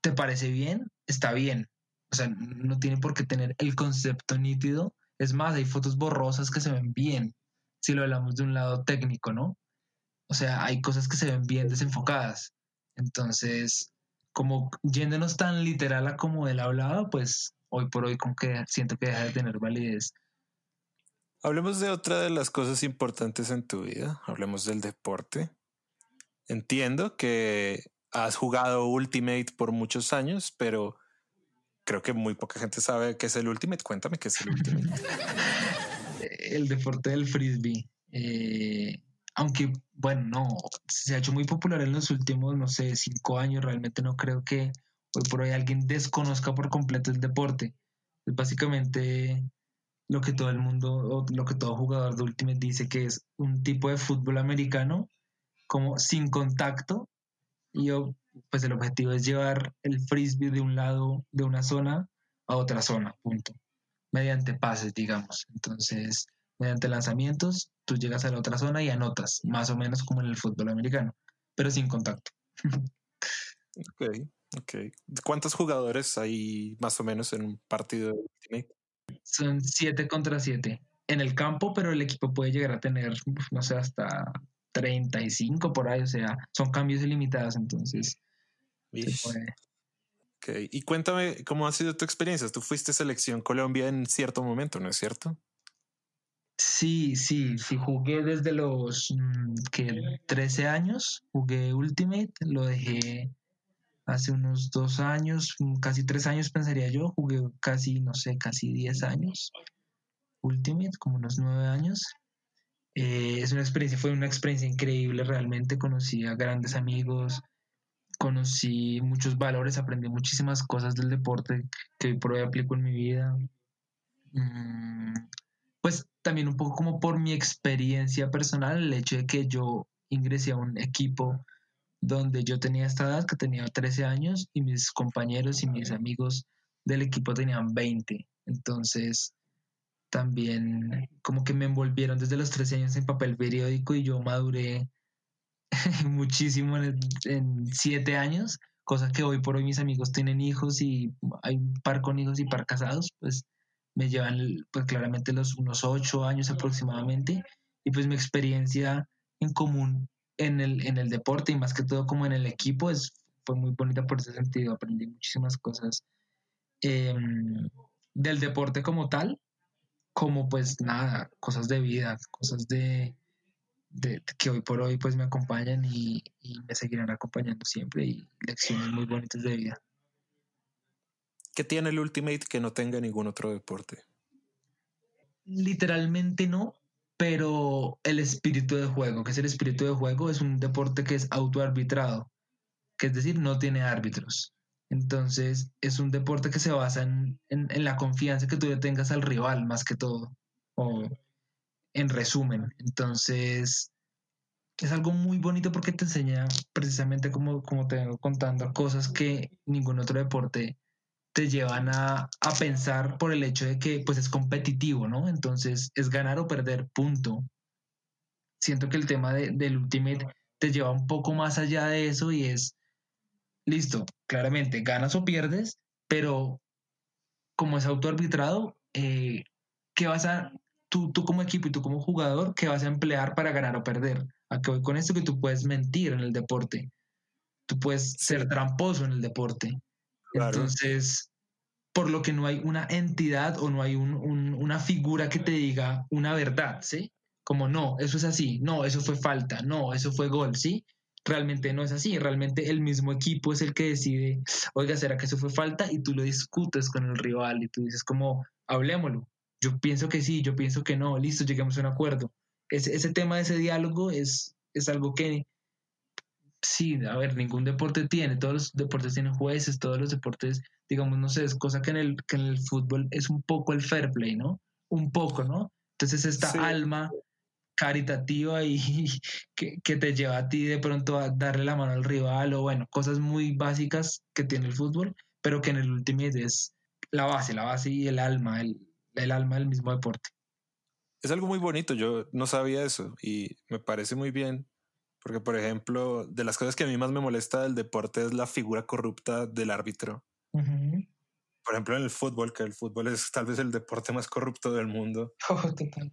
te parece bien, está bien. O sea, no tiene por qué tener el concepto nítido. Es más, hay fotos borrosas que se ven bien, si lo hablamos de un lado técnico, ¿no? O sea, hay cosas que se ven bien desenfocadas. Entonces, como yéndonos tan literal a como él hablaba, pues hoy por hoy como que siento que deja de tener validez. Hablemos de otra de las cosas importantes en tu vida. Hablemos del deporte. Entiendo que has jugado Ultimate por muchos años, pero creo que muy poca gente sabe qué es el Ultimate. Cuéntame qué es el Ultimate. el deporte del frisbee. Eh, aunque, bueno, no, se ha hecho muy popular en los últimos, no sé, cinco años. Realmente no creo que hoy por hoy alguien desconozca por completo el deporte. Es básicamente lo que todo el mundo, lo que todo jugador de Ultimate dice que es un tipo de fútbol americano como sin contacto, y yo, pues el objetivo es llevar el frisbee de un lado, de una zona a otra zona, punto. Mediante pases, digamos. Entonces, mediante lanzamientos, tú llegas a la otra zona y anotas, más o menos como en el fútbol americano, pero sin contacto. ok, ok. ¿Cuántos jugadores hay más o menos en un partido de Ultimate? Son siete contra siete en el campo, pero el equipo puede llegar a tener, no sé, hasta 35 por ahí, o sea, son cambios ilimitados, entonces. Y cuéntame cómo ha sido tu experiencia. Tú fuiste selección Colombia en cierto momento, ¿no es cierto? Sí, sí, sí, jugué desde los mm, que 13 años, jugué Ultimate, lo dejé hace unos dos años, mm, casi tres años pensaría yo, jugué casi, no sé, casi 10 años. Ultimate, como unos nueve años. Eh, es una experiencia, fue una experiencia increíble realmente, conocí a grandes amigos, conocí muchos valores, aprendí muchísimas cosas del deporte que hoy por hoy aplico en mi vida. Mm, pues también un poco como por mi experiencia personal, el hecho de que yo ingresé a un equipo donde yo tenía esta edad, que tenía 13 años, y mis compañeros y mis amigos del equipo tenían 20. Entonces, también como que me envolvieron desde los 13 años en papel periódico y yo maduré muchísimo en, 7 años, cosa que hoy por hoy mis amigos tienen hijos y hay un par con hijos y par casados, pues me llevan pues claramente los unos 8 años aproximadamente y pues mi experiencia en común en el, en el deporte y más que todo como en el equipo es, fue muy bonita por ese sentido, aprendí muchísimas cosas em, del deporte como tal como pues nada, cosas de vida, cosas de, que hoy por hoy pues me acompañan y, me seguirán acompañando siempre y lecciones muy bonitas de vida. ¿Qué tiene el Ultimate que no tenga ningún otro deporte? Literalmente no, pero el espíritu de juego, que es el espíritu de juego, es un deporte que es autoarbitrado, que es decir, no tiene árbitros. Entonces, es un deporte que se basa en, la confianza que tú le tengas al rival, más que todo, o en resumen. Entonces, es algo muy bonito porque te enseña precisamente como, como te vengo contando, cosas que ningún otro deporte te llevan a, pensar por el hecho de que pues es competitivo, ¿no? Entonces es ganar o perder, punto. Siento que el tema del Ultimate te lleva un poco más allá de eso y es listo, claramente ganas o pierdes, pero como es autoarbitrado, eh, ¿qué vas a, tú, tú como equipo y tú como jugador, qué vas a emplear para ganar o perder? ¿A qué voy con esto? Que tú puedes mentir en el deporte, tú puedes ser tramposo en el deporte. Entonces, por lo que no hay una entidad o no hay una figura que te diga una verdad, ¿sí? Como no, eso es así, no, eso fue falta, no, eso fue gol, ¿sí? Realmente no es así, realmente el mismo equipo es el que decide, oiga, ¿será que eso fue falta? Y tú lo discutes con el rival y tú dices como, hablémoslo, yo pienso que sí, yo pienso que no, listo, lleguemos a un acuerdo. Ese, ese tema ese diálogo es, es algo que, sí, a ver, ningún deporte tiene, todos los deportes tienen jueces, todos los deportes, digamos, no sé, es cosa que en el, que en el fútbol es un poco el fair play, ¿no? Un poco, ¿no? Entonces esta alma caritativa y que, que, te lleva a ti de pronto a darle la mano al rival o bueno, cosas muy básicas que tiene el fútbol, pero que en el último es la base, la base y el alma, el, el alma del mismo deporte. Es algo muy bonito, yo no sabía eso y me parece muy bien porque, por ejemplo, de las cosas que a mí más me molesta del deporte es la figura corrupta del árbitro. Por ejemplo, en el fútbol, que el fútbol es tal vez el deporte más corrupto del mundo.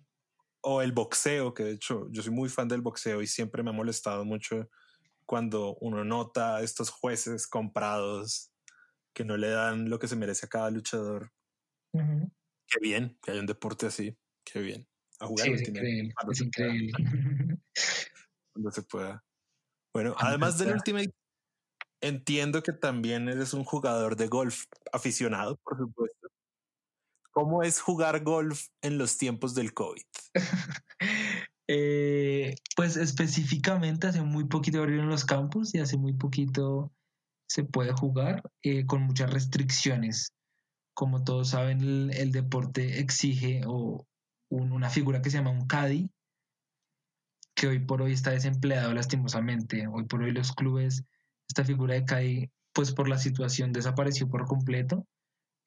Oh, o el boxeo, que de hecho yo soy muy fan del boxeo y siempre me ha molestado mucho cuando uno nota a estos jueces comprados que no le dan lo que se merece a cada luchador. Qué bien que haya un deporte así. Qué bien. A jugar. Sí, es increíble. Es increíble. Cuando se pueda. Bueno, además del Ultimate, entiendo que también eres un jugador de golf aficionado, por supuesto. ¿Cómo es jugar golf en los tiempos del COVID? Eh, pues específicamente hace muy poquito abrieron los campos y hace muy poquito se puede jugar eh, con muchas restricciones. Como todos saben, el, deporte exige o una figura que se llama un caddy, que hoy por hoy está desempleado lastimosamente. Hoy por hoy los clubes, esta figura de CAI, pues por la situación desapareció por completo.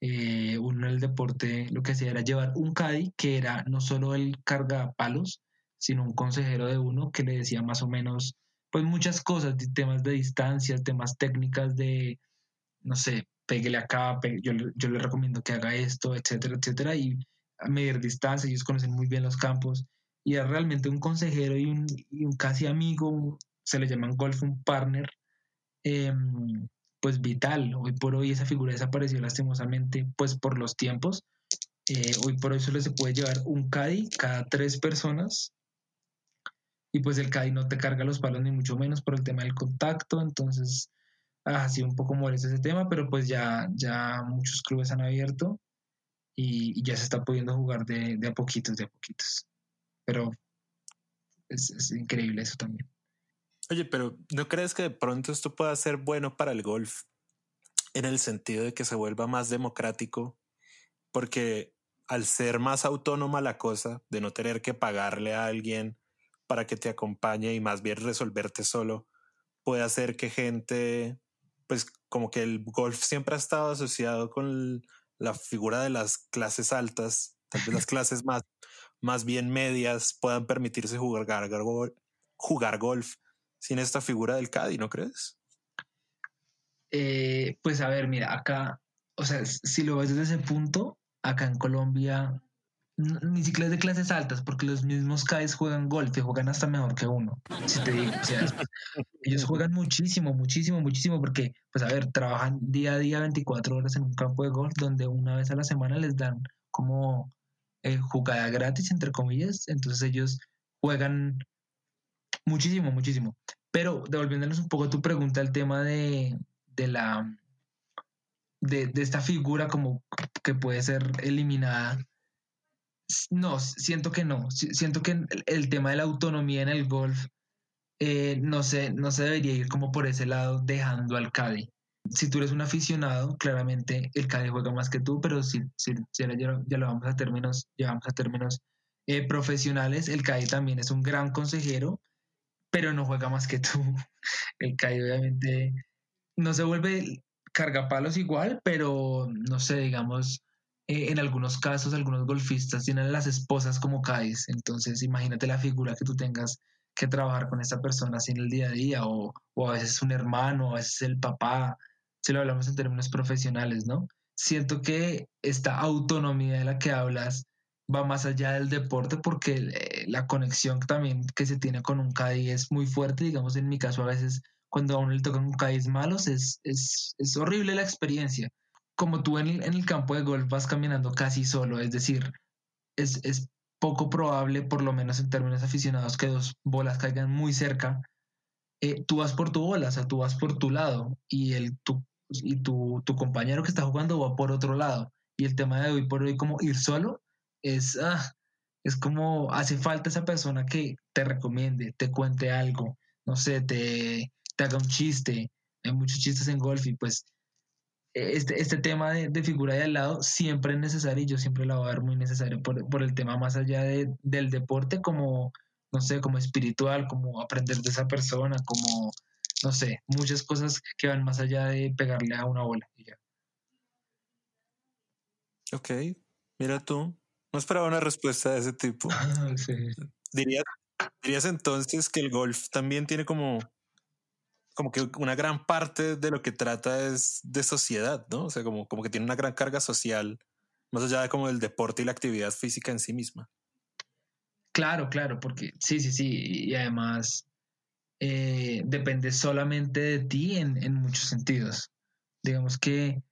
Eh, uno en el deporte lo que hacía era llevar un CADI, que era no solo el carga palos, sino un consejero de uno que le decía más o menos, pues muchas cosas, temas de distancias, temas técnicas de, no sé, pégale acá, yo, yo le recomiendo que haga esto, etcétera, etcétera, y a medir distancia, ellos conocen muy bien los campos y es realmente un consejero y un, casi amigo, se le llaman golf, un partner, em, pues vital. Hoy por hoy esa figura desapareció lastimosamente, pues por los tiempos. Eh, hoy por hoy solo se puede llevar un caddy cada tres personas y pues el caddy no te carga los palos ni mucho menos por el tema del contacto, entonces ha sido un poco molesto ese tema, pero pues ya, ya muchos clubes han abierto y, ya se está pudiendo jugar de, de a poquitos, de a poquitos pero es, increíble eso también. Oye, pero ¿no crees que de pronto esto pueda ser bueno para el golf en el sentido de que se vuelva más democrático? Porque al ser más autónoma la cosa, de no tener que pagarle a alguien para que te acompañe y más bien resolverte solo, puede hacer que gente, pues como que el golf siempre ha estado asociado con la figura de las clases altas, tal vez las clases más más bien medias puedan permitirse jugar, jugar golf sin esta figura del Caddy, ¿no crees? Eh, pues a ver, mira, acá, o sea, si lo ves desde ese punto, acá en Colombia ni siquiera es de clases altas, porque los mismos CAES juegan golf y juegan hasta mejor que uno. Si te digo, o sea, ellos juegan muchísimo, muchísimo, muchísimo, porque, pues a ver, trabajan día a día 24 horas en un campo de golf donde una vez a la semana les dan como eh, jugada gratis, entre comillas. Entonces ellos juegan muchísimo, muchísimo. Pero devolviéndonos un poco a tu pregunta, el tema de, de la de, esta figura como que puede ser eliminada. No, siento que no. Siento que el, tema de la autonomía en el golf eh, no, se, no se debería ir como por ese lado dejando al Caddy si tú eres un aficionado, claramente el Cali juega más que tú, pero si, si, ya, lo vamos a términos, llevamos a términos eh, profesionales, el Cali también es un gran consejero, pero no juega más que tú. El Cali obviamente no se vuelve cargapalos igual, pero no sé, digamos, eh, en algunos casos algunos golfistas tienen las esposas como Cádiz, entonces imagínate la figura que tú tengas que trabajar con esa persona así en el día a día, o, o a veces un hermano, a veces el papá, si lo hablamos en términos profesionales, ¿no? Siento que esta autonomía de la que hablas va más allá del deporte porque eh, la conexión también que se tiene con un CADI es muy fuerte, digamos en mi caso a veces cuando a uno le tocan un CADIs malos es, es, es horrible la experiencia. como tú en el, en el campo de golf vas caminando casi solo, es decir, es, es poco probable, por lo menos en términos aficionados, que dos bolas caigan muy cerca. Eh, tú vas por tu bola, o sea, tú vas por tu lado y, el, tu, y tu, tu compañero que está jugando va por otro lado. Y el tema de hoy por hoy, como ir solo, es, ah, es como hace falta esa persona que te recomiende, te cuente algo, no sé, te, te haga un chiste. Hay muchos chistes en golf y pues este, este tema de, figura de al lado siempre es necesario y yo siempre la voy a ver muy necesario por, el tema más allá de, del deporte como, no sé, como espiritual, como aprender de esa persona, como, no sé, muchas cosas que van más allá de pegarle a una bola y ya. Ok, mira tú, no esperaba una respuesta de ese tipo. ¿Dirías, dirías entonces que el golf también tiene como como que una gran parte de lo que trata es de sociedad, ¿no? O sea, como, como que tiene una gran carga social, más allá de como el deporte y la actividad física en sí misma. Claro, claro, porque sí, sí, sí, y además eh, depende solamente de ti en, en muchos sentidos. Digamos que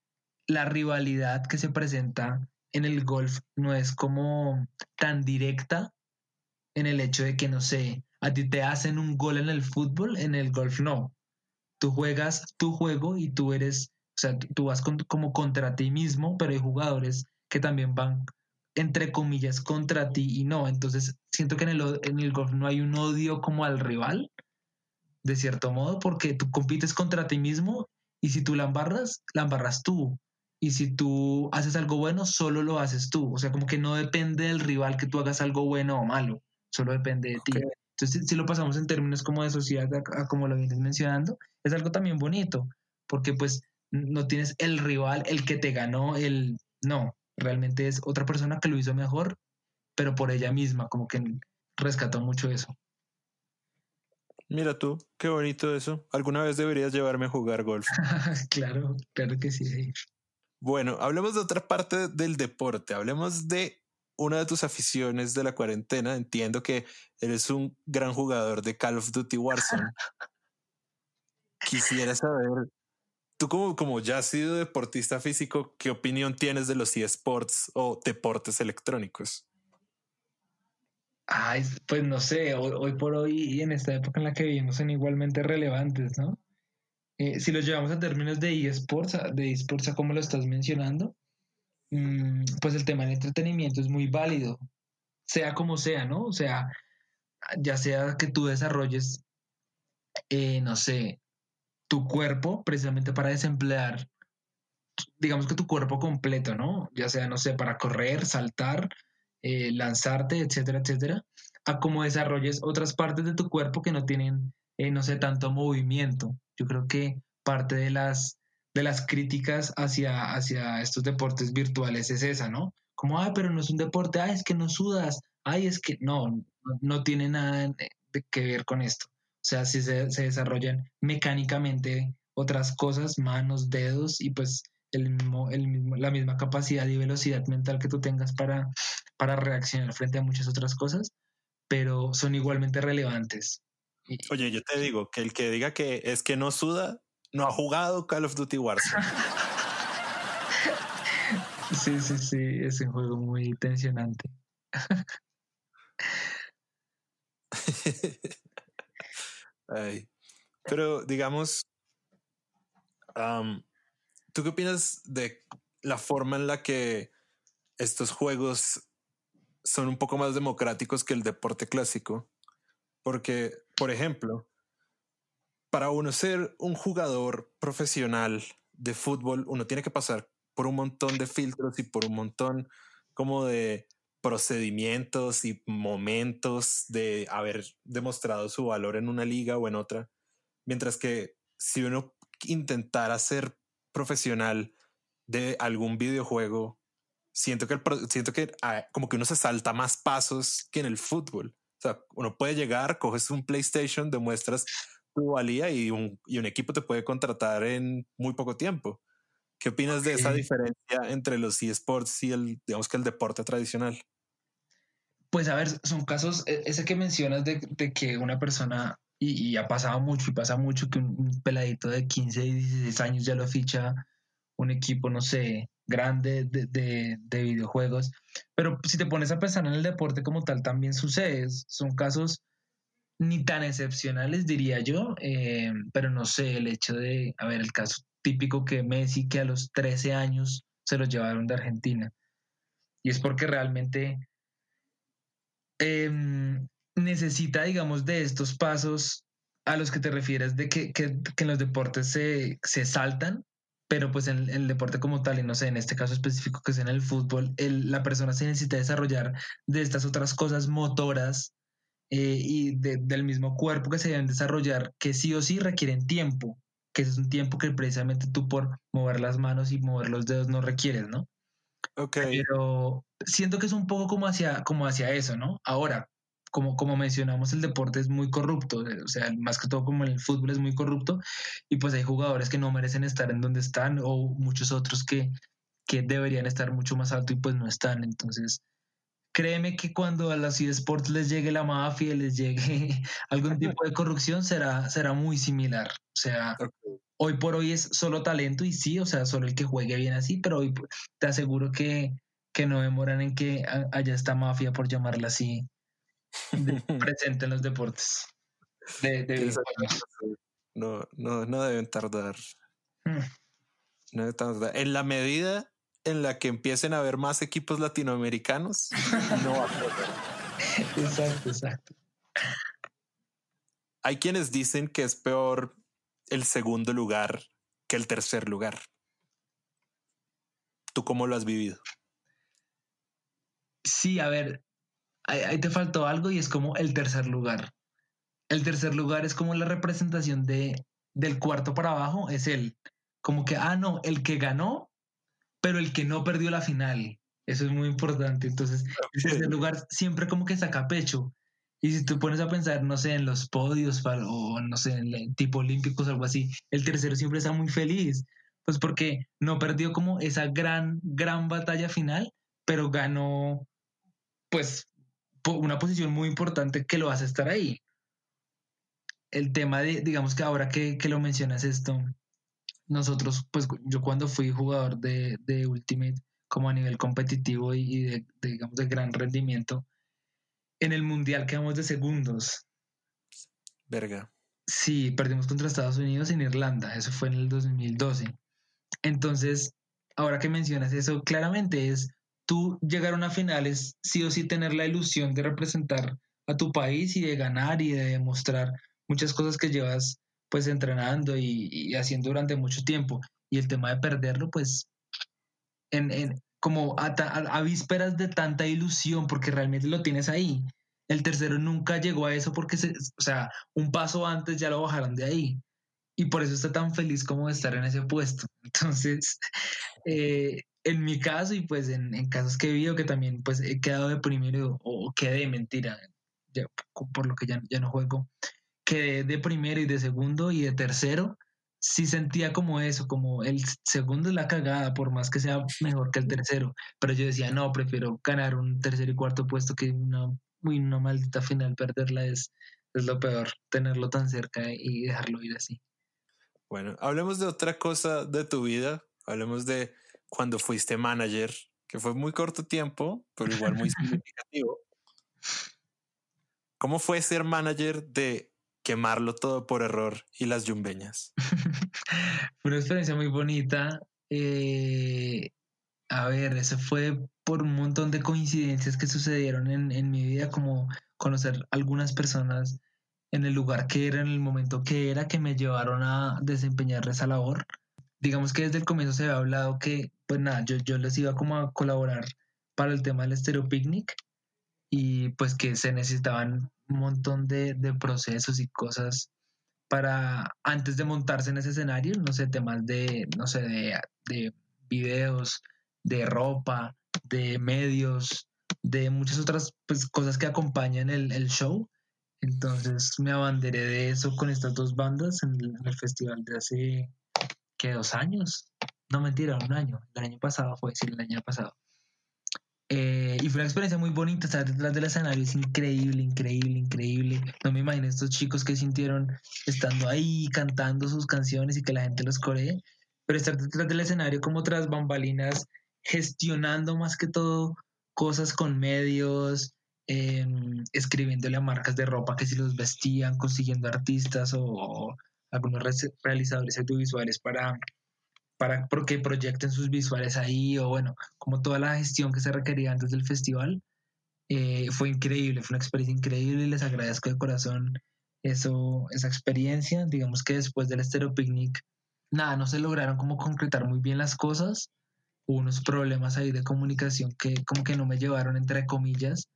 la rivalidad que se presenta en el golf no es como tan directa en el hecho de que, no sé, a ti te hacen un gol en el fútbol, en el golf no tú juegas tu juego y tú eres, o sea, tú vas como contra ti mismo, pero hay jugadores que también van, entre comillas, contra ti y no. Entonces, siento que en el, en el golf no hay un odio como al rival, de cierto modo, porque tú compites contra ti mismo y si tú la embarras, la embarras tú. Y si tú haces algo bueno, solo lo haces tú. O sea, como que no depende del rival que tú hagas algo bueno o malo, solo depende de ti. Entonces, si lo pasamos en términos como de sociedad, como lo vienes mencionando, es algo también bonito, porque pues no tienes el rival, el que te ganó, el... No, realmente es otra persona que lo hizo mejor, pero por ella misma, como que rescató mucho eso. Mira tú, qué bonito eso. Alguna vez deberías llevarme a jugar golf. claro, claro que sí. Bueno, hablemos de otra parte del deporte. Hablemos de una de tus aficiones de la cuarentena. Entiendo que eres un gran jugador de Call of Duty Warzone. Quisiera saber, tú como, como ya has sido deportista físico, ¿qué opinión tienes de los eSports o deportes electrónicos? Ay, pues no sé, hoy, por hoy y en esta época en la que vivimos son igualmente relevantes, ¿no? Eh, si los llevamos a términos de eSports, de eSports como lo estás mencionando, mm, pues el tema del entretenimiento es muy válido, sea como sea, ¿no? O sea, ya sea que tú desarrolles, eh, no sé, tu cuerpo precisamente para desemplear, digamos que tu cuerpo completo, ¿no? Ya sea, no sé, para correr, saltar, eh, lanzarte, etcétera, etcétera, a cómo desarrolles otras partes de tu cuerpo que no tienen, eh, no sé, tanto movimiento. Yo creo que parte de las, de las críticas hacia, hacia estos deportes virtuales es esa, ¿no? Como, ay, pero no es un deporte, ay, es que no sudas, ay, es que no, no, tiene nada que ver con esto. O sea, si se, desarrollan mecánicamente otras cosas, manos, dedos y pues el mismo, el mismo, la misma capacidad y velocidad mental que tú tengas para, para reaccionar frente a muchas otras cosas, pero son igualmente relevantes. Oye, yo te digo que el que diga que es que no suda, no ha jugado Call of Duty Warzone. sí, sí, sí, es un juego muy tensionante. Pero digamos, ¿tú qué opinas de la forma en la que estos juegos son un poco más democráticos que el deporte clásico? Porque, por ejemplo, para uno ser un jugador profesional de fútbol, uno tiene que pasar por un montón de filtros y por un montón como de procedimientos y momentos de haber demostrado su valor en una liga o en otra. Mientras que si uno intentara ser profesional de algún videojuego, siento que, siento que ah, como que uno se salta más pasos que en el fútbol. O sea, uno puede llegar, coges un PlayStation, demuestras tu valía y un, y un equipo te puede contratar en muy poco tiempo. ¿Qué opinas de esa diferencia entre los eSports y el, digamos que el deporte tradicional? Pues a ver, son casos, e, ese que mencionas de, que una persona, y, ha pasado mucho y pasa mucho, que un, peladito de 15 y 16 años ya lo ficha un equipo, no sé, grande de, de, de, videojuegos. Pero si te pones a pensar en el deporte como tal, también sucede. Son casos ni tan excepcionales, diría yo, eh, pero no sé, el hecho de, a ver, el caso típico que Messi, que a los 13 años se lo llevaron de Argentina. Y es porque realmente eh, necesita, digamos, de estos pasos a los que te refieres, de que, que, que en los deportes se, se, saltan, pero pues en, el deporte como tal, y no sé, en este caso específico que es en el fútbol, el, la persona se necesita desarrollar de estas otras cosas motoras eh, y de, del mismo cuerpo que se deben desarrollar, que sí o sí requieren tiempo, que es un tiempo que precisamente tú por mover las manos y mover los dedos no requieres, ¿no? Ok. Pero siento que es un poco como hacia, como hacia eso, ¿no? Ahora, como, como mencionamos, el deporte es muy corrupto, o sea, más que todo como el fútbol es muy corrupto, y pues hay jugadores que no merecen estar en donde están, o muchos otros que, que deberían estar mucho más alto y pues no están. Entonces, créeme que cuando a los eSports les llegue la mafia, les llegue algún tipo de corrupción, será, será muy similar. O sea, okay. hoy por hoy es solo talento y sí, o sea, solo el que juegue bien así, pero hoy te aseguro que, que no demoran en que haya esta mafia, por llamarla así, presente en los deportes. De, de no, no, no deben tardar. Mm. No deben tardar. En la medida en la que empiecen a haber más equipos latinoamericanos, no va a poder. Exacto, exacto. Hay quienes dicen que es peor el segundo lugar que el tercer lugar. ¿Tú cómo lo has vivido? Sí, a ver, ahí, ahí, te faltó algo y es como el tercer lugar. El tercer lugar es como la representación de, del cuarto para abajo, es el, como que, ah, no, el que ganó pero el que no perdió la final. Eso es muy importante. Entonces, okay. ese lugar siempre como que saca pecho. Y si tú pones a pensar, no sé, en los podios o no sé, en el tipo olímpicos o algo así, el tercero siempre está muy feliz. Pues porque no perdió como esa gran, gran batalla final, pero ganó, pues, una posición muy importante que lo hace estar ahí. El tema de, digamos que ahora que, que lo mencionas esto, nosotros, pues yo cuando fui jugador de, de Ultimate, como a nivel competitivo y, de, digamos, de gran rendimiento, en el Mundial quedamos de segundos. Verga. Sí, perdimos contra Estados Unidos en Irlanda, eso fue en el 2012. Entonces, ahora que mencionas eso, claramente es tú llegar a una final es sí o sí tener la ilusión de representar a tu país y de ganar y de demostrar muchas cosas que llevas pues entrenando y, haciendo durante mucho tiempo. Y el tema de perderlo, pues, en, en como a, a, a, vísperas de tanta ilusión, porque realmente lo tienes ahí. El tercero nunca llegó a eso porque, se, o sea, un paso antes ya lo bajaron de ahí. Y por eso está tan feliz como de estar en ese puesto. Entonces, eh, en mi caso y pues en, en, casos que he vivido que también pues he quedado de primero o, o quedé de mentira, ya, por lo que ya, ya no juego, que de primero y de segundo y de tercero, sí sentía como eso, como el segundo es la cagada, por más que sea mejor que el tercero. Pero yo decía, no, prefiero ganar un tercer y cuarto puesto que una, uy, una maldita final, perderla es, es lo peor, tenerlo tan cerca y dejarlo ir así. Bueno, hablemos de otra cosa de tu vida, hablemos de cuando fuiste manager, que fue muy corto tiempo, pero igual muy significativo. ¿Cómo fue ser manager de quemarlo todo por error y las yumbeñas. Fue una experiencia muy bonita. Eh, a ver, eso fue por un montón de coincidencias que sucedieron en, en, mi vida, como conocer algunas personas en el lugar que era, en el momento que era, que me llevaron a desempeñar esa labor. Digamos que desde el comienzo se había hablado que, pues nada, yo, yo les iba como a colaborar para el tema del Estéreo Picnic y pues que se necesitaban un montón de, de, procesos y cosas para antes de montarse en ese escenario, no sé, temas de, no sé, de, de videos, de ropa, de medios, de muchas otras pues, cosas que acompañan el, el, show. Entonces me abanderé de eso con estas dos bandas en el, en el festival de hace, ¿qué? Dos años. No mentira, un año. El año pasado fue, sí, el año pasado. Eh, y fue una experiencia muy bonita estar detrás del escenario, es increíble, increíble, increíble. No me imagino estos chicos que sintieron estando ahí cantando sus canciones y que la gente los coree. pero estar detrás del escenario como tras bambalinas, gestionando más que todo cosas con medios, em, escribiéndole a marcas de ropa que si los vestían, consiguiendo artistas o, algunos realizadores audiovisuales para, para que proyecten sus visuales ahí, o bueno, como toda la gestión que se requería antes del festival. Eh, fue increíble, fue una experiencia increíble y les agradezco de corazón eso, esa experiencia. Digamos que después del Estero Picnic, nada, no se lograron como concretar muy bien las cosas. Hubo unos problemas ahí de comunicación que como que no me llevaron, entre comillas,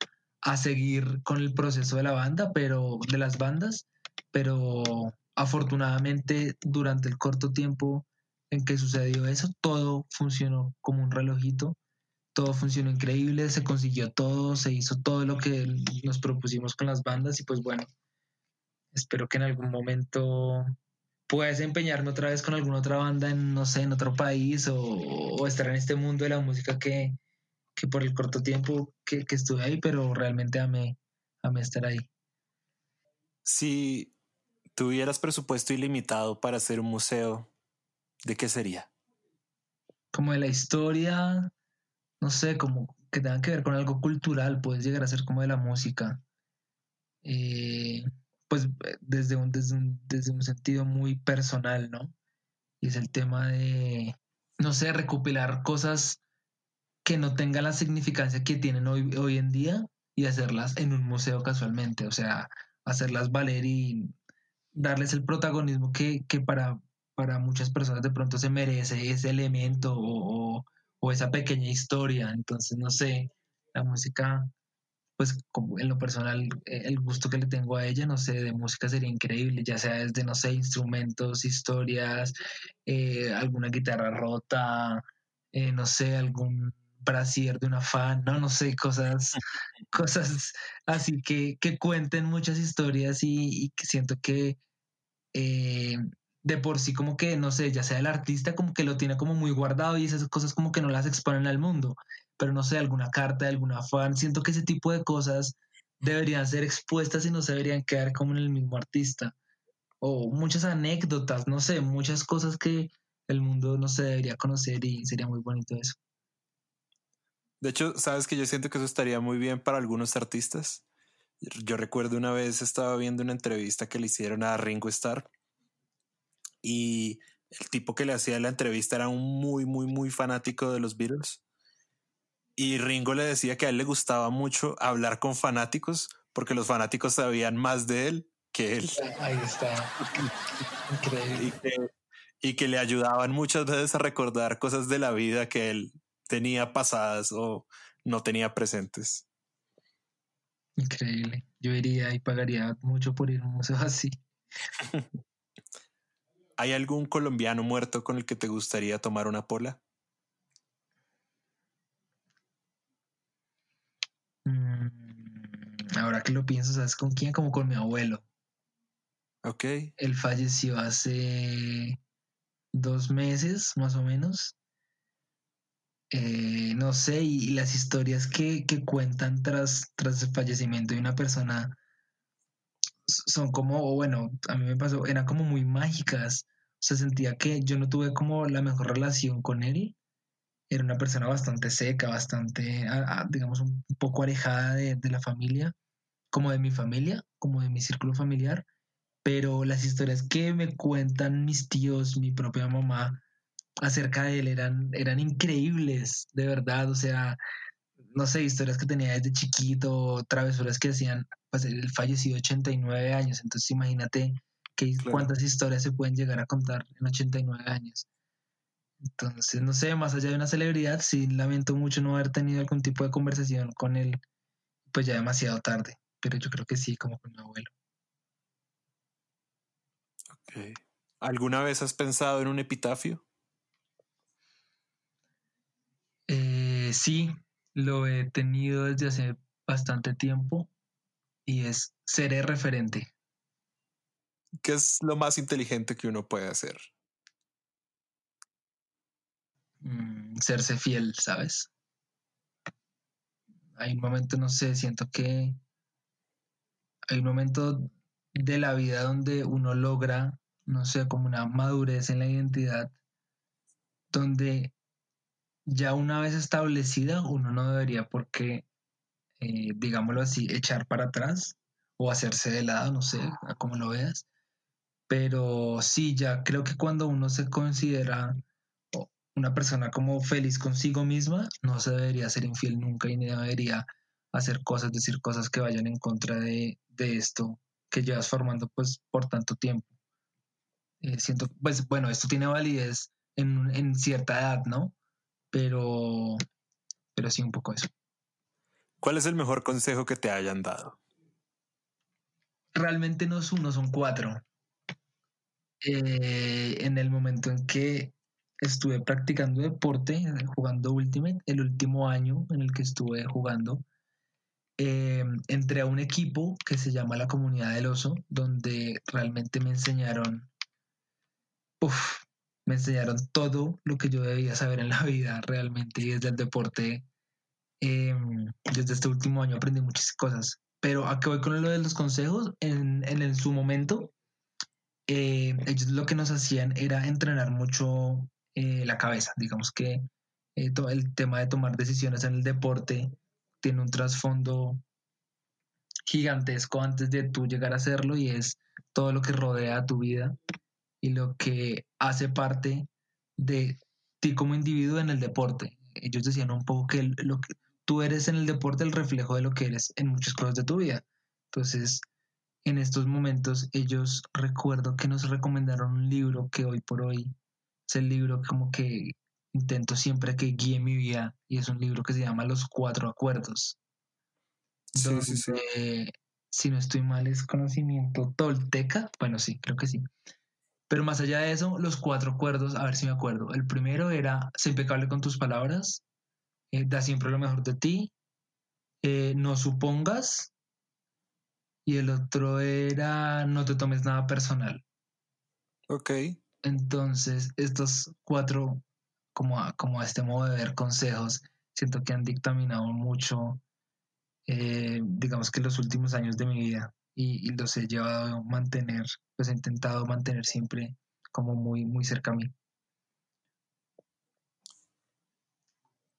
a seguir con el proceso de la banda, pero de las bandas, pero afortunadamente durante el corto tiempo en que sucedió eso, todo funcionó como un relojito, todo funcionó increíble, se consiguió todo, se hizo todo lo que nos propusimos con las bandas y pues bueno, espero que en algún momento pueda desempeñarme otra vez con alguna otra banda en, no sé, en otro país o, estar en este mundo de la música que, que por el corto tiempo que, que, estuve ahí, pero realmente amé, amé estar ahí. Si tuvieras presupuesto ilimitado para hacer un museo, ¿de qué sería? Como de la historia, no sé, como que tenga que ver con algo cultural, puedes llegar a ser como de la música. Eh, pues eh, desde un, desde un, desde un sentido muy personal, ¿no? Y es el tema de, no sé, recopilar cosas que no tengan la significancia que tienen hoy, hoy en día y hacerlas en un museo casualmente, o sea, hacerlas valer y darles el protagonismo que, que para, para muchas personas de pronto se merece ese elemento o, o esa pequeña historia. Entonces, no sé, la música pues en lo personal, eh, el gusto que le tengo a ella, no sé, de música sería increíble, ya sea desde, no sé, instrumentos, historias, eh, alguna guitarra rota, eh, no sé, algún brasier de una fan, no, no sé, cosas, cosas así que, que cuenten muchas historias y, y siento que de por sí como que, no sé, ya sea el artista como que lo tiene como muy guardado y esas cosas como que no las exponen al mundo pero no sé, alguna carta de alguna fan. Siento que ese tipo de cosas deberían ser expuestas y no se deberían quedar como en el mismo artista. O muchas anécdotas, no sé, muchas cosas que el mundo no se debería conocer y sería muy bonito eso. De hecho, sabes que yo siento que eso estaría muy bien para algunos artistas. Yo recuerdo una vez estaba viendo una entrevista que le hicieron a Ringo Starr y el tipo que le hacía la entrevista era un muy, muy, muy fanático de los Beatles y Ringo le decía que a él le gustaba mucho hablar con fanáticos porque los fanáticos sabían más de él que él. Ahí está. Increíble. Y que, le ayudaban muchas veces a recordar cosas de la vida que él tenía pasadas o no tenía presentes. Increíble. Yo iría y pagaría mucho por ir a un museo así. ¿Hay algún colombiano muerto con el que te gustaría tomar una pola? Mm, ahora que lo pienso, ¿sabes con quién? Como con mi abuelo. Ok. Él falleció hace dos meses, más o menos. Eh, no sé, y, las historias que, cuentan tras, tras el fallecimiento de una persona son como, bueno, a mí me pasó, eran como muy mágicas. O sea, sentía que yo no tuve como la mejor relación con él, era una persona bastante seca, bastante, digamos, un poco alejada de, la familia, como de mi familia, como de mi círculo familiar, pero las historias que me cuentan mis tíos, mi propia mamá, acerca de él eran, eran increíbles, de verdad, o sea, no sé, historias que tenía desde chiquito, travesuras que hacían, pues él falleció 89 años, entonces imagínate que, cuántas historias se pueden llegar a contar en 89 años. Entonces, no sé, más allá de una celebridad, sí lamento mucho no haber tenido algún tipo de conversación con él, pues ya demasiado tarde, pero yo creo que sí, como con mi abuelo. Ok. ¿Alguna vez has pensado en un epitafio? Eh, sí, lo he tenido desde hace bastante tiempo y es seré referente. ¿Qué es lo más inteligente que uno puede hacer? Mm, serse fiel, ¿sabes? Hay un momento, no sé, siento que hay un momento de la vida donde uno logra, no sé, como una madurez en la identidad donde ya una vez establecida uno no debería por qué, eh, digámoslo así, echar para atrás o hacerse de lado, no sé, a cómo lo veas. Pero sí, ya creo que cuando uno se considera una persona como feliz consigo misma, no se debería ser infiel nunca y ni debería hacer cosas, decir cosas que vayan en contra de, esto que llevas formando pues por tanto tiempo. Eh, siento, pues bueno, esto tiene validez en, en, cierta edad, ¿no? Pero, pero sí un poco eso. ¿Cuál es el mejor consejo que te hayan dado? Realmente no es uno, son cuatro. Eh, en el momento en que estuve practicando deporte, jugando Ultimate, el último año en el que estuve jugando, eh, entré a un equipo que se llama la Comunidad del Oso, donde realmente me enseñaron, me enseñaron todo lo que yo debía saber en la vida realmente y desde el deporte. Em, desde este último año aprendí muchas cosas. Pero a qué voy con lo de los consejos, en, en, su momento, eh, ellos lo que nos hacían era entrenar mucho eh, la cabeza. Digamos que eh, el tema de tomar decisiones en el deporte tiene un trasfondo gigantesco antes de tú llegar a hacerlo y es todo lo que rodea tu vida y lo que hace parte de ti como individuo en el deporte. Ellos decían un poco que lo que tú eres en el deporte el reflejo de lo que eres en muchas cosas de tu vida. Entonces, en estos momentos ellos recuerdo que nos recomendaron un libro que hoy por hoy es el libro como que intento siempre que guíe mi vida y es un libro que se llama Los Cuatro Acuerdos. Sí, sí, sí. Si no estoy mal, es conocimiento tolteca. Bueno, sí, creo que sí. Pero más allá de eso, los cuatro acuerdos, a ver si me acuerdo. El primero era, sé impecable con tus palabras, eh, da siempre lo mejor de ti, eh, no supongas, y el otro era, no te tomes nada personal. Ok. Entonces, estos cuatro, como a, como a este modo de ver consejos, siento que han dictaminado mucho, eh, digamos que los últimos años de mi vida y, los he llevado a mantener, los he intentado mantener siempre como muy, muy cerca a mí.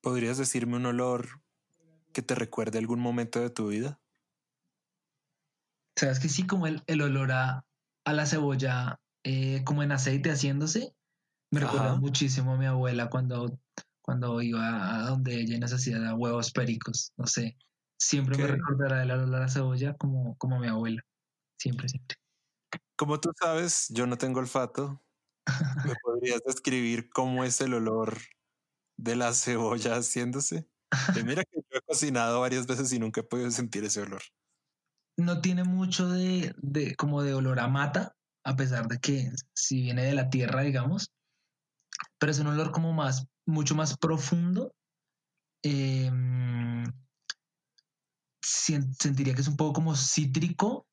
¿Podrías decirme un olor que te recuerde algún momento de tu vida? Sabes que sí, como el, el olor a, a la cebolla eh, como en aceite haciéndose. Me recuerda muchísimo a mi abuela cuando, cuando iba a donde ella nos hacía huevos pericos. No sé, siempre me recordará el olor a la cebolla como, como mi abuela. Siempre, siempre. Como tú sabes, yo no tengo olfato. ¿Me podrías describir cómo es el olor de la cebolla haciéndose? mira que yo he cocinado varias veces y nunca he podido sentir ese olor. No tiene mucho de, de como de olor a mata, a pesar de que si viene de la tierra, digamos, pero es un olor como más, mucho más profundo. Em, sentiría que es un poco como cítrico.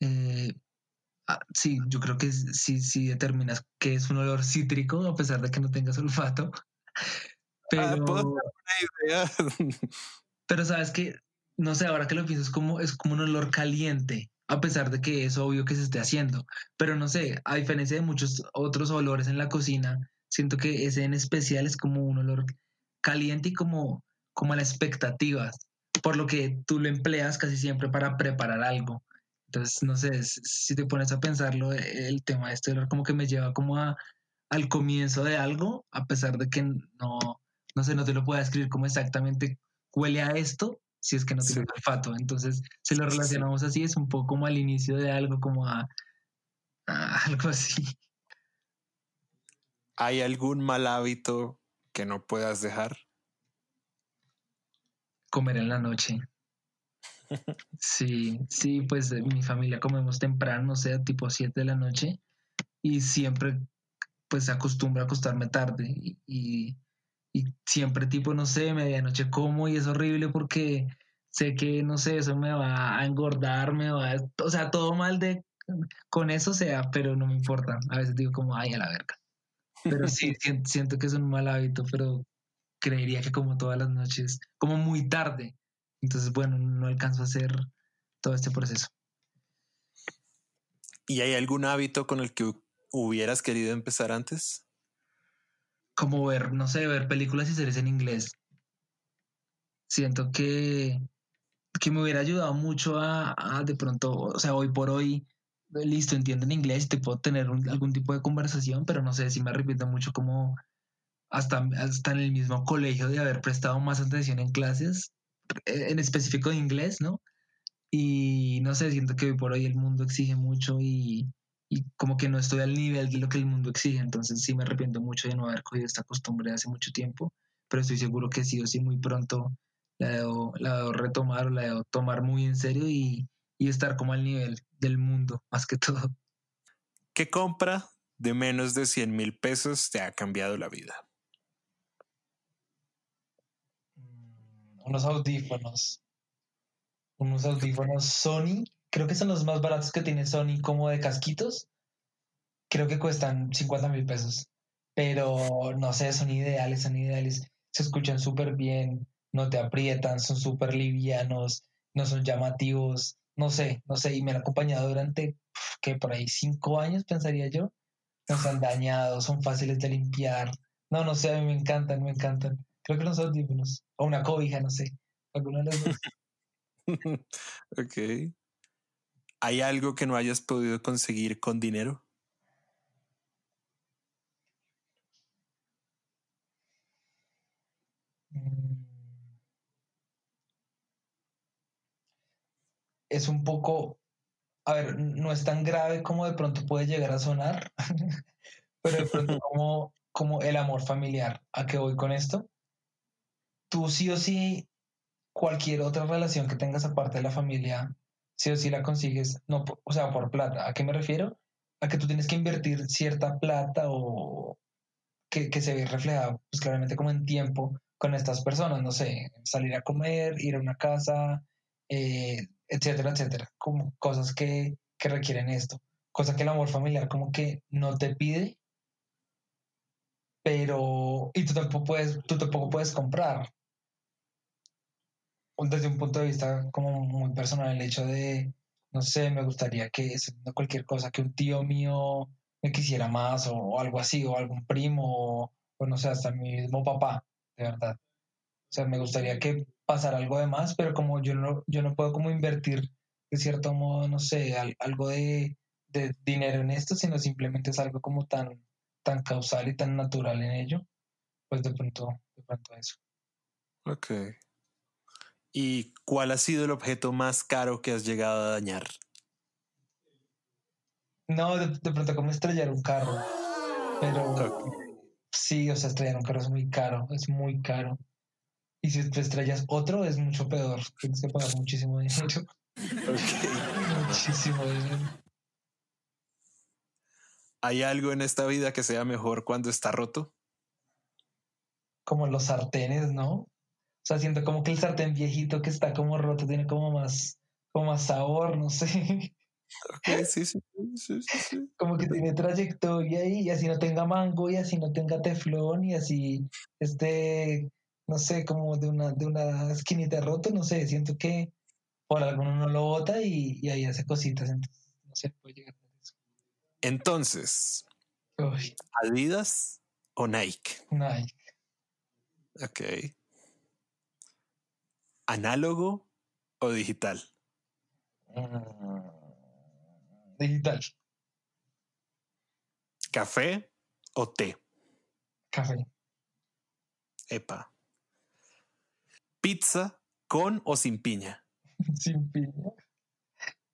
Eh, ah, sí, yo creo que sí, sí determinas que es un olor cítrico, a pesar de que no tengas olfato. Ah, pero, pero sabes que, no sé, ahora que lo pienso, es como, es como un olor caliente a pesar de que es obvio que se esté haciendo. Pero no sé, a diferencia de muchos otros olores en la cocina, siento que ese en especial es como un olor caliente y como, como a la expectativa, por lo que tú lo empleas casi siempre para preparar algo. Entonces, no sé, si te pones a pensarlo, el tema de este olor como que me lleva como a, al comienzo de algo, a pesar de que no, no sé, no te lo puedo describir como exactamente huele a esto, si es que no tiene olfato. Entonces, si lo relacionamos así, es un poco como al inicio de algo, como a, algo así. ¿Hay algún mal hábito que no puedas dejar? Comer en la noche. Sí, sí, pues mi familia comemos temprano, o sea, tipo 7 de la noche, y siempre pues se acostumbra a acostarme tarde y y siempre tipo, no sé, medianoche como y es horrible porque sé que, no sé, eso me va a engordar, me va a, o sea, todo mal de, con eso sea, pero no me importa. A veces digo como, ay, a la verga. Pero sí, siento, que es un mal hábito, pero creería que como todas las noches, como muy tarde. Entonces, bueno, no alcanzo a hacer todo este proceso. ¿Y hay algún hábito con el que hubieras querido empezar antes? como ver, no sé, ver películas y series en inglés. Siento que, que me hubiera ayudado mucho a, a de pronto, o sea, hoy por hoy, listo, entiendo en inglés y te puedo tener un- algún tipo de conversación, pero no sé si me arrepiento mucho como hasta, hasta en el mismo colegio de haber prestado más atención en clases, eh, en específico de inglés, ¿no? Y no sé, siento que hoy por hoy el mundo exige mucho y, y como que no estoy al nivel de lo que el mundo exige, entonces sí me arrepiento mucho de no haber cogido esta costumbre hace mucho tiempo, pero estoy seguro que sí o sí muy pronto la debo, la debo retomar o la debo tomar muy en serio y, y estar como al nivel del mundo, más que todo. ¿Qué compra de menos de 100 mil pesos te ha cambiado la vida? Unos audífonos. Unos audífonos Sony. Creo que son los más baratos que tiene Sony como de casquitos. Creo que cuestan 50 mil pesos. Pero no sé, son ideales, son ideales. Se escuchan súper bien, no te aprietan, son súper livianos, no son llamativos. No sé, no sé. Y me han acompañado durante, que por ahí cinco años, pensaría yo. No se han dañado, son fáciles de limpiar. No, no sé, a mí me encantan, me encantan. Creo que los audífonos. O una cobija, no sé. Alguno de los dos. ok. ¿Hay algo que no hayas podido conseguir con dinero? Mm. Es un poco, a ver, no es tan grave como de pronto puede llegar a sonar, pero de pronto como, como el amor familiar. ¿A qué voy con esto? Tú sí o sí, cualquier otra relación que tengas aparte de la familia, sí o sí la consigues, no, o sea, por plata. ¿A qué me refiero? A que tú tienes que invertir cierta plata o que, que se ve reflejada, pues claramente como en tiempo con estas personas, no sé, salir a comer, ir a una casa, eh, etcétera, etcétera, como cosas que, que requieren esto, cosa que el amor familiar como que no te pide, pero, y tú tampoco puedes, tú tampoco puedes comprar. Desde un punto de vista como muy personal, el hecho de, no sé, me gustaría que cualquier cosa, que un tío mío me quisiera más o, algo así, o algún primo, o, no sé, hasta mi mismo papá, de verdad. O sea, me gustaría que pasara algo de más, pero como yo no, yo no puedo como invertir de cierto modo, no sé, al- algo de, de dinero en esto, sino simplemente es algo como tan, tan causal y tan natural en ello, pues de pronto, de pronto eso. Ok. ¿Y cuál ha sido el objeto más caro que has llegado a dañar? No, de, de pronto como estrellar un carro, pero sí, o sea, estrellar un carro es muy caro, es muy caro. Y si te estrellas otro, es mucho peor, tienes que pagar muchísimo dinero, Ok. muchísimo dinero. ¿Hay algo en esta vida que sea mejor cuando está roto? como los sartenes, ¿no? O sea, siento como que el sartén viejito que está como roto tiene como más, como más sabor, no sé, Ok, sí, sí, sí, sí, sí. como que tiene trayectoria y, y así no tenga mango y así no tenga teflón y así este, no sé, como de una, de una esquinita roto, no sé, siento que por alguno no lo bota y, y ahí hace cositas, entonces no sé, puede llegar a eso. Entonces, Uy, ¿Adidas o Nike? Nike, Ok. ¿Análogo o digital? Mm, digital, ¿Café o té? café, Epa. ¿Pizza con o sin piña? sin piña,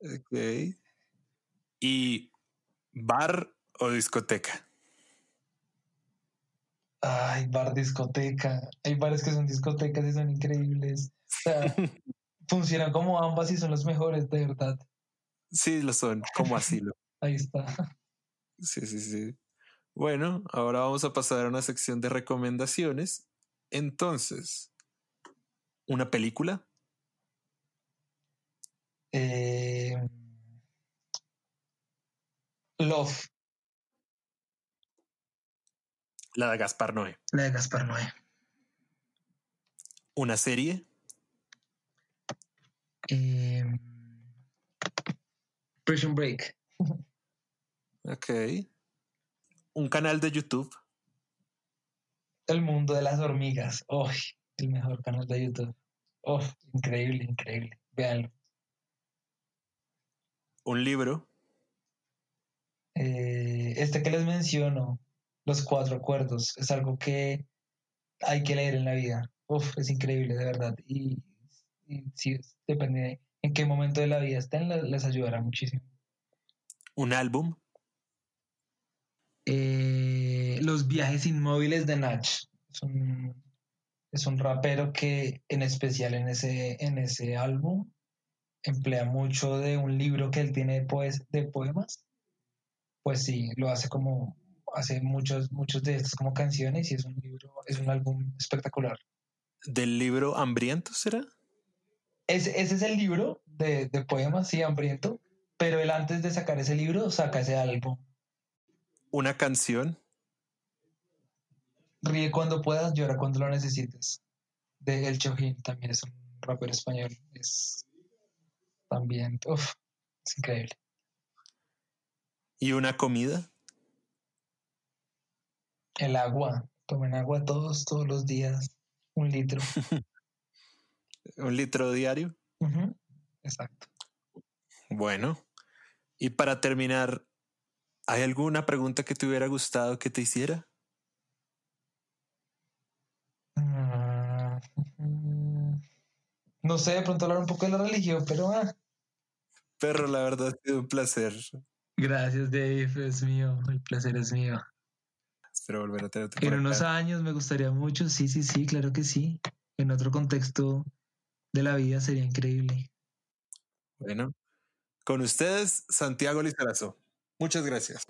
Ok. ¿Y bar o discoteca? Ay, bar discoteca. Hay bares que son discotecas y son increíbles. Sea, funcionan como ambas y son los mejores, de verdad. Sí, lo son, como asilo. Ahí está. Sí, sí, sí. Bueno, ahora vamos a pasar a una sección de recomendaciones. Entonces, ¿una película? Eh, Love, La de Gaspar Noé. La de Gaspar Noé. ¿Una serie? Eh, Prison Break. Ok. ¿Un canal de YouTube? El mundo de las hormigas. Oh, el mejor canal de YouTube. Oh, increíble, increíble. Véanlo. Un libro. Eh, este que les menciono, Los Cuatro Acuerdos, es algo que hay que leer en la vida. Uf, es increíble, de verdad. Y, y sí, depende en qué momento de la vida estén, les, les ayudará muchísimo. Un álbum. Eh, los viajes inmóviles de Nach. Es un, es un rapero que en especial en ese, en ese álbum emplea mucho de un libro que él tiene pues, de poemas. Pues sí, lo hace como, hace muchos, muchos de estas como canciones y es un libro, es un álbum espectacular. ¿Del libro Hambriento será? Ese, ese es el libro de, de poemas, sí, Hambriento, pero él antes de sacar ese libro saca ese álbum. Una canción. Ríe cuando puedas, llora cuando lo necesites. De El Chojín, también es un rapero español. Es también, uf, es increíble. ¿Y una comida? El agua, tomen agua todos, todos los días, un litro. ¿Un litro diario? Exacto. Bueno. Y para terminar, ¿hay alguna pregunta que te hubiera gustado que te hiciera? Mm, No sé, de pronto hablar un poco de la religión, pero ah, Perro, la verdad ha sido un placer. gracias Dave, es mío, el placer es mío. Espero volver a tenerte En unos años me gustaría mucho, sí, sí, sí, claro que sí. En otro contexto de la vida sería increíble. Bueno, con ustedes, Santiago Lizarazo. Muchas gracias.